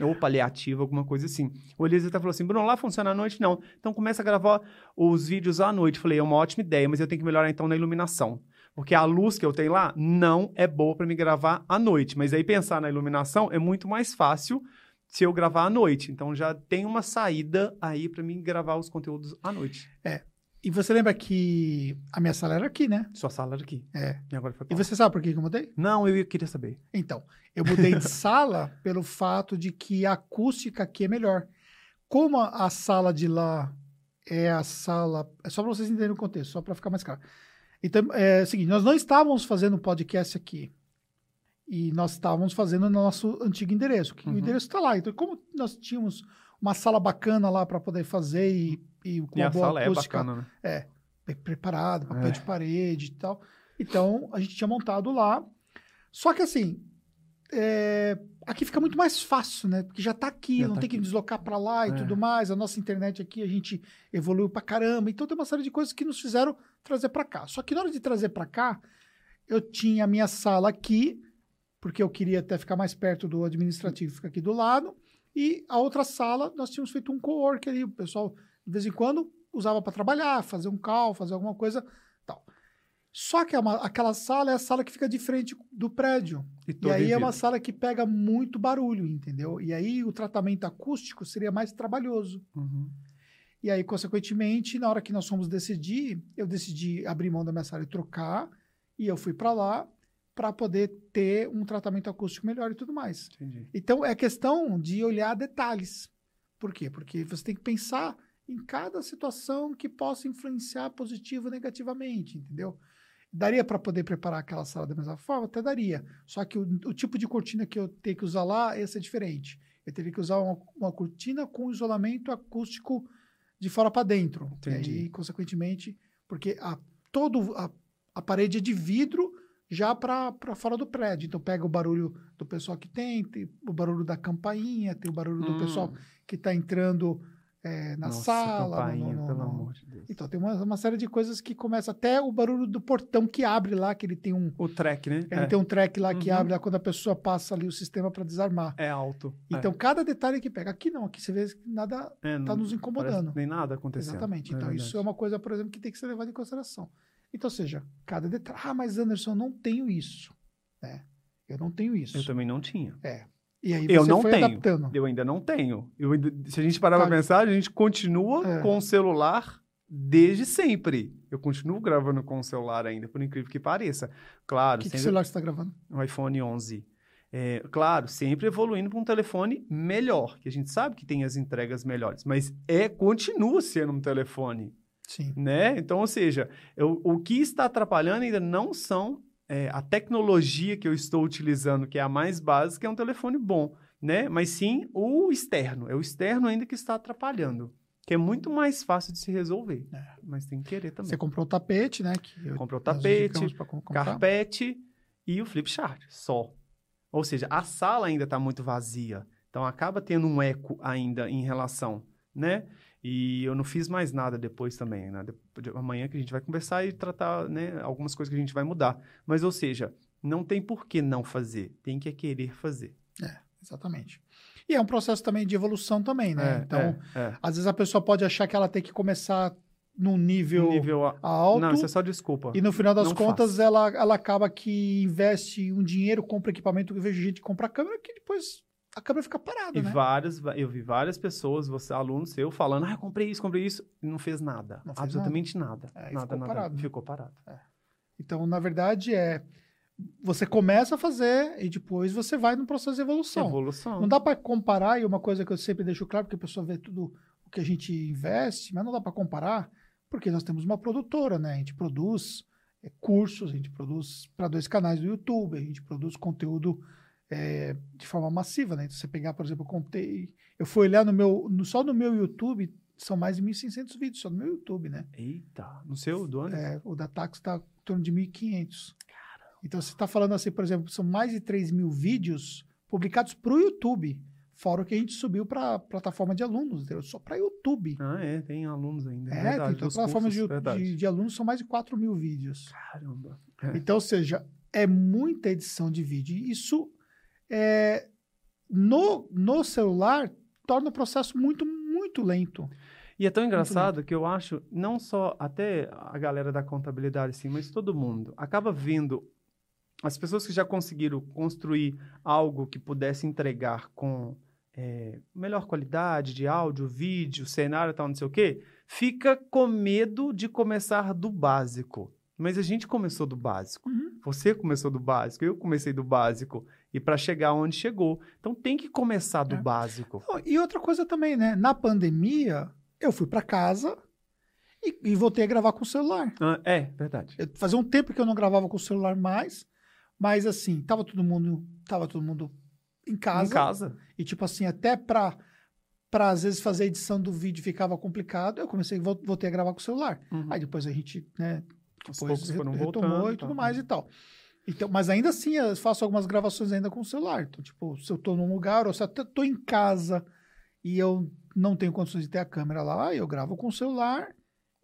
ou paliativo, alguma coisa assim. O Elisa até falou assim, Bruno, lá funciona à noite? Não. Então começa a gravar os vídeos à noite. Falei, é uma ótima ideia, mas eu tenho que melhorar então na iluminação. Porque a luz que eu tenho lá não é boa para me gravar à noite. Mas aí pensar na iluminação é muito mais fácil se eu gravar à noite. Então já tem uma saída aí para mim gravar os conteúdos à noite. E você lembra que a minha sala era aqui, né? Sua sala era aqui. É. E agora foi E pra você sabe por que eu mudei? Não, eu queria saber. Então, eu mudei de *laughs* sala pelo fato de que a acústica aqui é melhor. Como a, sala de lá é a sala. É só para vocês entenderem o contexto, só para ficar mais claro. Então, é o seguinte: nós não estávamos fazendo um podcast aqui. E nós estávamos fazendo no nosso antigo endereço, que Uhum. o endereço está lá. Então, como nós tínhamos uma sala bacana lá para poder fazer e, e com E uma a boa sala é acústica, bacana, né? bem preparado, papel É. de parede e tal. Então, a gente tinha montado lá. Só que assim, é, aqui fica muito mais fácil, né? Porque já tá aqui, Já não tá tem que aqui. deslocar para lá e É. tudo mais. A nossa internet aqui, a gente evoluiu pra caramba. Então, tem uma série de coisas que nos fizeram trazer para cá. Só que na hora de trazer para cá, eu tinha a minha sala aqui, porque eu queria até ficar mais perto do administrativo, fica aqui do lado. E a outra sala, nós tínhamos feito um co-work ali. O pessoal, de vez em quando, usava para trabalhar, fazer um call, fazer alguma coisa tal. Só que é uma- aquela sala é a sala que fica de frente do prédio. E, E aí é uma sala que pega muito barulho, entendeu? E aí o tratamento acústico seria mais trabalhoso. Uhum. E aí, consequentemente, na hora que nós fomos decidir, eu decidi abrir mão da minha sala e trocar. E eu fui para lá para poder ter um tratamento acústico melhor e tudo mais. Entendi. Então, é questão de olhar detalhes. Por quê? Porque você tem que pensar em cada situação que possa influenciar positivo ou negativamente, entendeu? Daria para poder preparar aquela sala da mesma forma? Até daria. Só que o, o tipo de cortina que eu tenho que usar lá, esse é diferente. Eu teria que usar uma, uma cortina com isolamento acústico de fora para dentro. Entendi. E aí, consequentemente, porque a, todo, a, a parede é de vidro já para fora do prédio. Então pega o barulho do pessoal que tem, tem o barulho da campainha, tem o barulho do Hum. pessoal que está entrando é, na Nossa, sala. no- campainha, no- pelo no- amor de Deus. Então tem uma, uma série de coisas que começa até o barulho do portão que abre lá, que ele tem um O track, né? ele é. tem um track lá que Uhum. abre lá quando a pessoa passa ali o sistema para desarmar. É alto. Então cada detalhe que pega aqui não, aqui você vê que nada é, é, está não- nos incomodando. que Nem nada acontecendo. Exatamente. É Então, isso é uma coisa, por exemplo, que tem que ser levada em consideração. Então, ou seja, cada detalhe. Ah, mas Anderson, eu não tenho isso. né? Eu não tenho isso. Eu também não tinha. E aí Eu você não foi tenho. adaptando. Eu ainda não tenho. Eu ainda- se a gente parar Tá. pra pensar, a gente continua É. com o celular desde sempre. Eu continuo gravando com o celular ainda, por incrível que pareça. Claro, Que, que sempre celular você está gravando? o iPhone 11. É, claro, sempre evoluindo para um telefone melhor, que a gente sabe que tem as entregas melhores, mas é continua sendo um telefone, Sim. né? Então, ou seja, eu- o que está atrapalhando ainda não são é, a tecnologia que eu estou utilizando, que é a mais básica, é um telefone bom, né? Mas sim o externo. É o externo ainda que está atrapalhando, que é muito mais fácil de se resolver, É. mas tem que querer também. Você comprou o tapete, né? Que Comprou o tapete, carpete e o flip chart, só. Ou seja, a sala ainda está muito vazia. Então acaba tendo um eco ainda em relação, né? E eu não fiz mais nada depois também, né? De- amanhã que a gente vai conversar e tratar, né, algumas coisas que a gente vai mudar. Mas ou seja, não tem por que não fazer, tem que querer fazer. Exatamente. E é um processo também de evolução também, né? É, então, é, é. às vezes a pessoa pode achar que ela tem que começar num nível, nível a- alto Não, isso é só desculpa. e no final das Não contas ela, ela acaba que investe um dinheiro, compra equipamento, eu vejo gente comprar câmera que depois a câmera fica parada, E né? várias, eu vi várias pessoas, você, aluno seu, falando, ah, comprei isso, comprei isso, e não fez nada. Não fez absolutamente nada. É, e nada, ficou nada. parado, né? Ficou parado. Então, na verdade, é você começa a fazer e depois você vai num processo de evolução. Evolução. Não dá para comparar, e uma coisa que eu sempre deixo claro, porque a pessoa vê tudo o que a gente investe, mas não dá para comparar, porque nós temos uma produtora, né? A gente produz é, cursos, a gente produz para dois canais do YouTube, a gente produz conteúdo é, de forma massiva, né? Então, você pegar, por exemplo, eu contei, eu fui olhar no meu, no- só no meu YouTube, são mais de 1.600 vídeos só no meu YouTube, né? Eita, no seu, do ano? É, o da Tax está em torno de 1.500. Então, você está falando assim, por exemplo, são mais de 3 mil vídeos publicados para o YouTube, fora o que a gente subiu para a plataforma de alunos, entendeu? só para YouTube. Ah, é, tem alunos ainda. É, verdade, tem dos plataforma cursos, de, de, de alunos, são mais de 4 mil vídeos. Caramba. É. Então, ou seja, é muita edição de vídeo. Isso, é, no, no celular, torna o processo muito, muito lento. E é tão engraçado que eu acho, não só até a galera da contabilidade, assim, mas todo mundo, acaba vendo as pessoas que já conseguiram construir algo que pudesse entregar com é, melhor qualidade de áudio, vídeo, cenário e tal, não sei o quê, fica com medo de começar do básico. Mas a gente começou do básico. Uhum. Você começou do básico, eu comecei do básico. E para chegar onde chegou. Então tem que começar do É. básico. E outra coisa também, né? Na pandemia, eu fui pra casa e, e voltei a gravar com o celular. Ah, é, verdade. Eu- fazia um tempo que eu não gravava com o celular mais, mas assim, tava todo mundo, tava todo mundo em casa. Em casa. E tipo assim, até pra, pra às vezes fazer a edição do vídeo ficava complicado, eu comecei, vol- voltei a gravar com o celular. Uhum. Aí depois a gente, né, Aos depois poucos foram re- retomou voltando, e tudo tá. mais e tal. Então, mas ainda assim, eu faço algumas gravações ainda com o celular. Então, tipo, se eu tô num lugar, ou se eu até tô em casa e eu não tenho condições de ter a câmera lá, eu gravo com o celular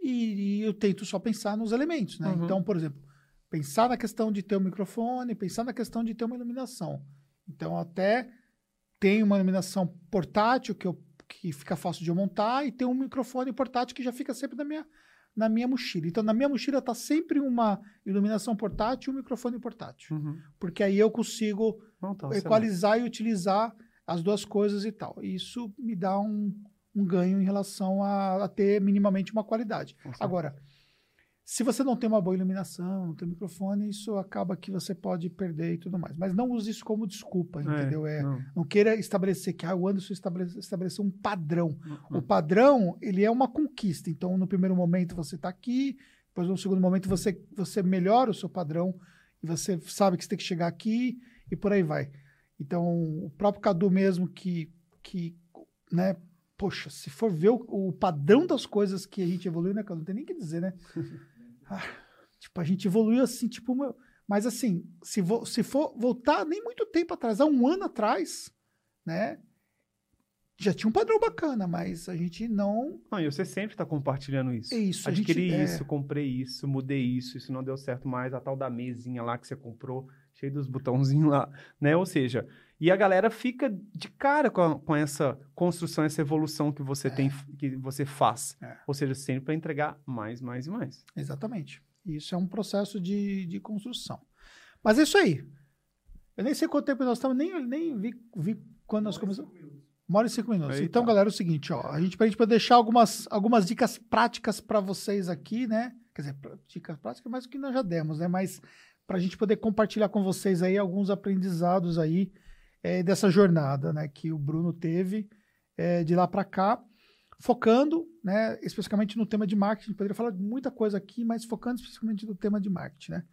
e, e eu tento só pensar nos elementos, né? Uhum. Então, por exemplo, pensar na questão de ter um microfone, pensar na questão de ter uma iluminação. Então, até tem uma iluminação portátil que, eu, que fica fácil de eu montar e tem um microfone portátil que já fica sempre na minha, na minha mochila. Então, na minha mochila tá sempre uma iluminação portátil e um microfone portátil. Uhum. Porque aí eu consigo Não, tá, excelente. equalizar e utilizar as duas coisas e tal. E isso me dá um, um ganho em relação a, a ter minimamente uma qualidade. Agora, se você não tem uma boa iluminação, não tem microfone, isso acaba que você pode perder e tudo mais. Mas não use isso como desculpa, entendeu? É, não. não queira estabelecer que ah, o Anderson estabelece, estabeleceu um padrão. Uhum. O padrão, ele é uma conquista. Então, no primeiro momento você está aqui, depois no segundo momento você, você melhora o seu padrão e você sabe que você tem que chegar aqui e por aí vai. Então, o próprio Cadu mesmo que, que né, poxa, se for ver o, o padrão das coisas que a gente evoluiu, né, Cadu? Não tem nem o que dizer, né? *laughs* Ah, tipo, a gente evoluiu assim, tipo, mas assim, se, vo- se for voltar nem muito tempo atrás, há um ano atrás, né? Já tinha um padrão bacana, mas a gente não. Não, e você sempre está compartilhando isso. É isso, a gente- Adquiri é. isso, comprei isso, mudei isso, isso não deu certo mais, a tal da mesinha lá que você comprou, cheio dos botãozinhos lá, né? Ou seja, e a galera fica de cara com, a- com essa construção, essa evolução que você tem, que você faz. É. Ou seja, sempre para entregar mais, mais e mais. Exatamente. Isso é um processo de, de construção. Mas é isso aí. Eu nem sei quanto tempo nós estamos, nem, nem vi, vi quando nós começamos. Uma hora e cinco minutos. Eita. Então, galera, é o seguinte, ó. A gente, pra gente poder deixar algumas, algumas dicas práticas para vocês aqui, né? Quer dizer, dicas práticas mais do que nós já demos, né? Mas para a gente poder compartilhar com vocês aí alguns aprendizados aí eh, dessa jornada, né? Que o Bruno teve eh, de lá para cá, focando, né? Especificamente no tema de marketing. Poderia falar de muita coisa aqui, mas focando especificamente no tema de marketing, né?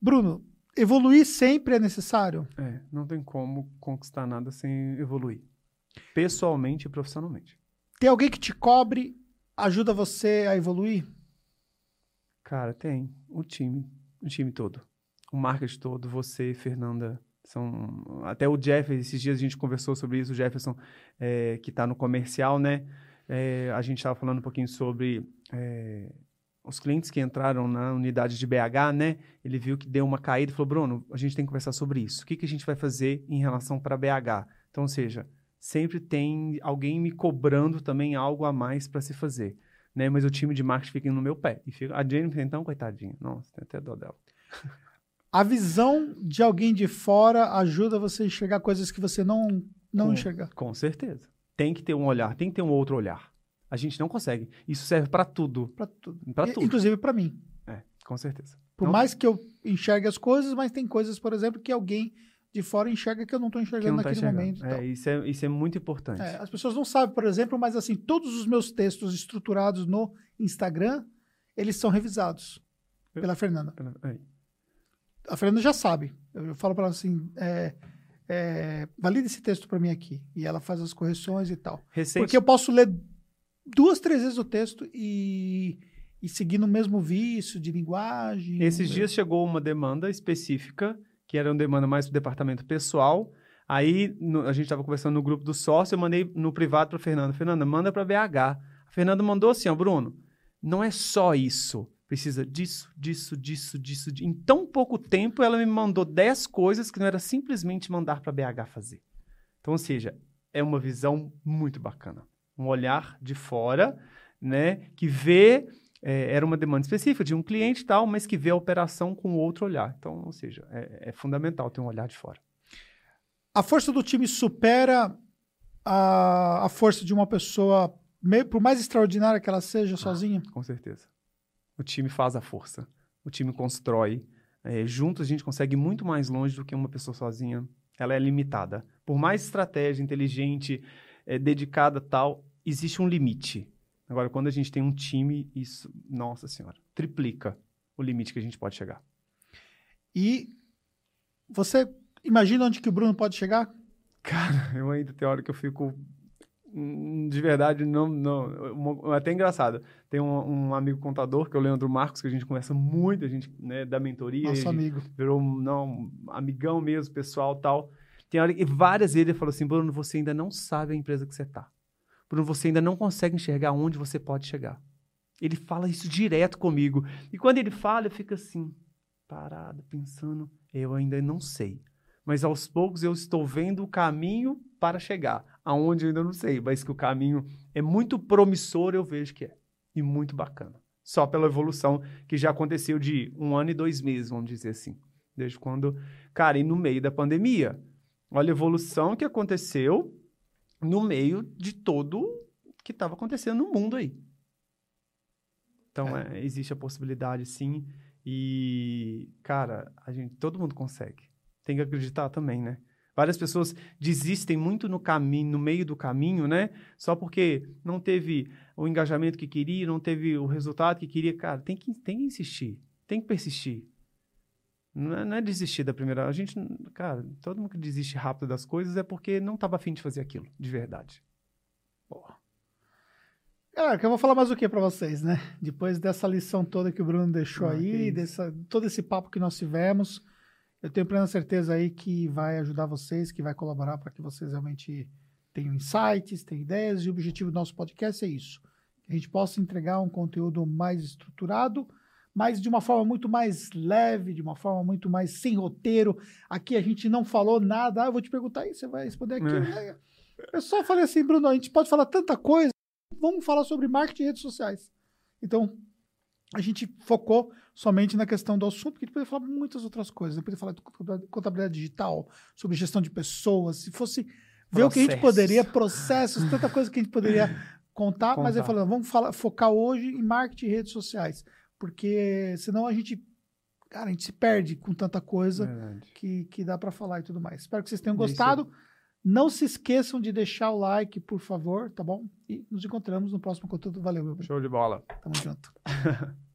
Bruno, evoluir sempre é necessário? É, não tem como conquistar nada sem evoluir. Pessoalmente e profissionalmente. Tem alguém que te cobre, ajuda você a evoluir? Cara, tem. O time. O time todo. O marketing todo, você, Fernanda. São. Até o Jeff, esses dias a gente conversou sobre isso, o Jefferson, é, que está no comercial, né? É, a gente estava falando um pouquinho sobre é, os clientes que entraram na unidade de BH, né? Ele viu que deu uma caída e falou: Bruno, a gente tem que conversar sobre isso. O que, que a gente vai fazer em relação para BH? Então, ou seja, sempre tem alguém me cobrando também algo a mais para se fazer né? Mas o time de marketing fica no meu pé. E fica... A Jennifer, então, coitadinha. Nossa, tem até dó dela. *laughs* A visão de alguém de fora ajuda você a enxergar coisas que você não, não Com- enxerga. Com certeza. Tem que ter um olhar, tem que ter um outro olhar. A gente não consegue. Isso serve para tudo. Tudo. Para E- tudo. Inclusive para mim. É, com certeza. Por Não- mais que eu enxergue as coisas, mas tem coisas, por exemplo, que alguém de fora enxerga que eu não estou enxergando não tá naquele momento. É, isso, é, isso é muito importante. É, as pessoas não sabem, por exemplo, mas assim, todos os meus textos estruturados no Instagram, eles são revisados Eu- pela Fernanda. Aí. A Fernanda já sabe. Eu, falo para ela assim, é, é, valida esse texto para mim aqui. E ela faz as correções e tal. Recente, Porque eu posso ler duas, três vezes o texto e, e seguir no mesmo vício de linguagem. Esses dias chegou uma demanda específica, que era uma demanda mais do departamento pessoal. Aí no- a gente estava conversando no grupo do sócio, eu mandei no privado para Fernanda. Fernanda, manda para BH. A Fernanda mandou assim, ó, Bruno, não é só isso. Precisa disso, disso, disso, disso. de-". Em tão pouco tempo, ela me mandou 10 coisas que não era simplesmente mandar para BH fazer. Então, ou seja, é uma visão muito bacana. Um olhar de fora, né, que vê é, era uma demanda específica de um cliente e tal, mas que vê a operação com outro olhar. Então, ou seja, é, é fundamental ter um olhar de fora. A força do time supera a, a força de uma pessoa, meio, por mais extraordinária que ela seja, ah, sozinha? Com certeza. O time faz a força. O time constrói. É, juntos a gente consegue muito mais longe do que uma pessoa sozinha. Ela é limitada. Por mais estratégia, inteligente, é, dedicada tal, existe um limite. Agora, quando a gente tem um time, isso, nossa senhora, triplica o limite que a gente pode chegar. E você imagina onde que o Bruno pode chegar? Cara, *laughs* eu ainda tenho hora que eu fico de verdade, não, não, é até engraçado. Tem um, um, amigo contador, que é o Leandro Marcos, que a gente conversa muito, a gente, né, da mentoria. Nosso amigo. Virou, não, amigão mesmo, pessoal tal. Tem hora que várias vezes ele falou assim, Bruno, você ainda não sabe a empresa que você está. Bruno, você ainda não consegue enxergar onde você pode chegar. Ele fala isso direto comigo. E quando ele fala, eu fico assim, parado, pensando, eu ainda não sei. Mas aos poucos eu estou vendo o caminho para chegar. Aonde eu ainda não sei, mas que o caminho é muito promissor, eu vejo que é. E muito bacana. Só pela evolução que já aconteceu de um ano e dois meses, vamos dizer assim. Desde quando, cara, e no meio da pandemia. Olha a evolução que aconteceu no meio de todo que estava acontecendo no mundo aí. Então, é. É, existe a possibilidade, sim. E, cara, a gente, todo mundo consegue. Tem que acreditar também, né? Várias pessoas desistem muito no caminho, no meio do caminho, né? Só porque não teve o engajamento que queria, não teve o resultado que queria. Cara, tem que, tem que insistir, tem que persistir. Não é, não é, desistir da primeira. A gente, cara, todo mundo que desiste rápido das coisas é porque não estava afim de fazer aquilo, de verdade. Boa. Cara, que eu vou falar mais o que para vocês, né? Depois dessa lição toda que o Bruno deixou ah, aí, dessa, todo esse papo que nós tivemos, eu tenho plena certeza aí que vai ajudar vocês, que vai colaborar para que vocês realmente tenham insights, tenham ideias, e o objetivo do nosso podcast é isso. Que a gente possa entregar um conteúdo mais estruturado, mas de uma forma muito mais leve, de uma forma muito mais sem roteiro. Aqui a gente não falou nada. Ah, eu vou te perguntar aí, você vai responder aqui. É. Né? Eu só falei assim, Bruno, a gente pode falar tanta coisa. Vamos falar sobre marketing e redes sociais. Então, a gente focou somente na questão do assunto, porque a gente poderia falar muitas outras coisas. Gente poderia falar de contabilidade digital, sobre gestão de pessoas. Se fosse ver o que a gente poderia, processos, tanta coisa que a gente poderia contar, *laughs* contar. mas eu falei, vamos falar, focar hoje em marketing e redes sociais porque senão a gente, cara, a gente se perde com tanta coisa que, que dá para falar e tudo mais. Espero que vocês tenham gostado. Não se esqueçam de deixar o like, por favor, tá bom? E nos encontramos no próximo conteúdo. Valeu, meu Show de bola. Tamo junto. *laughs*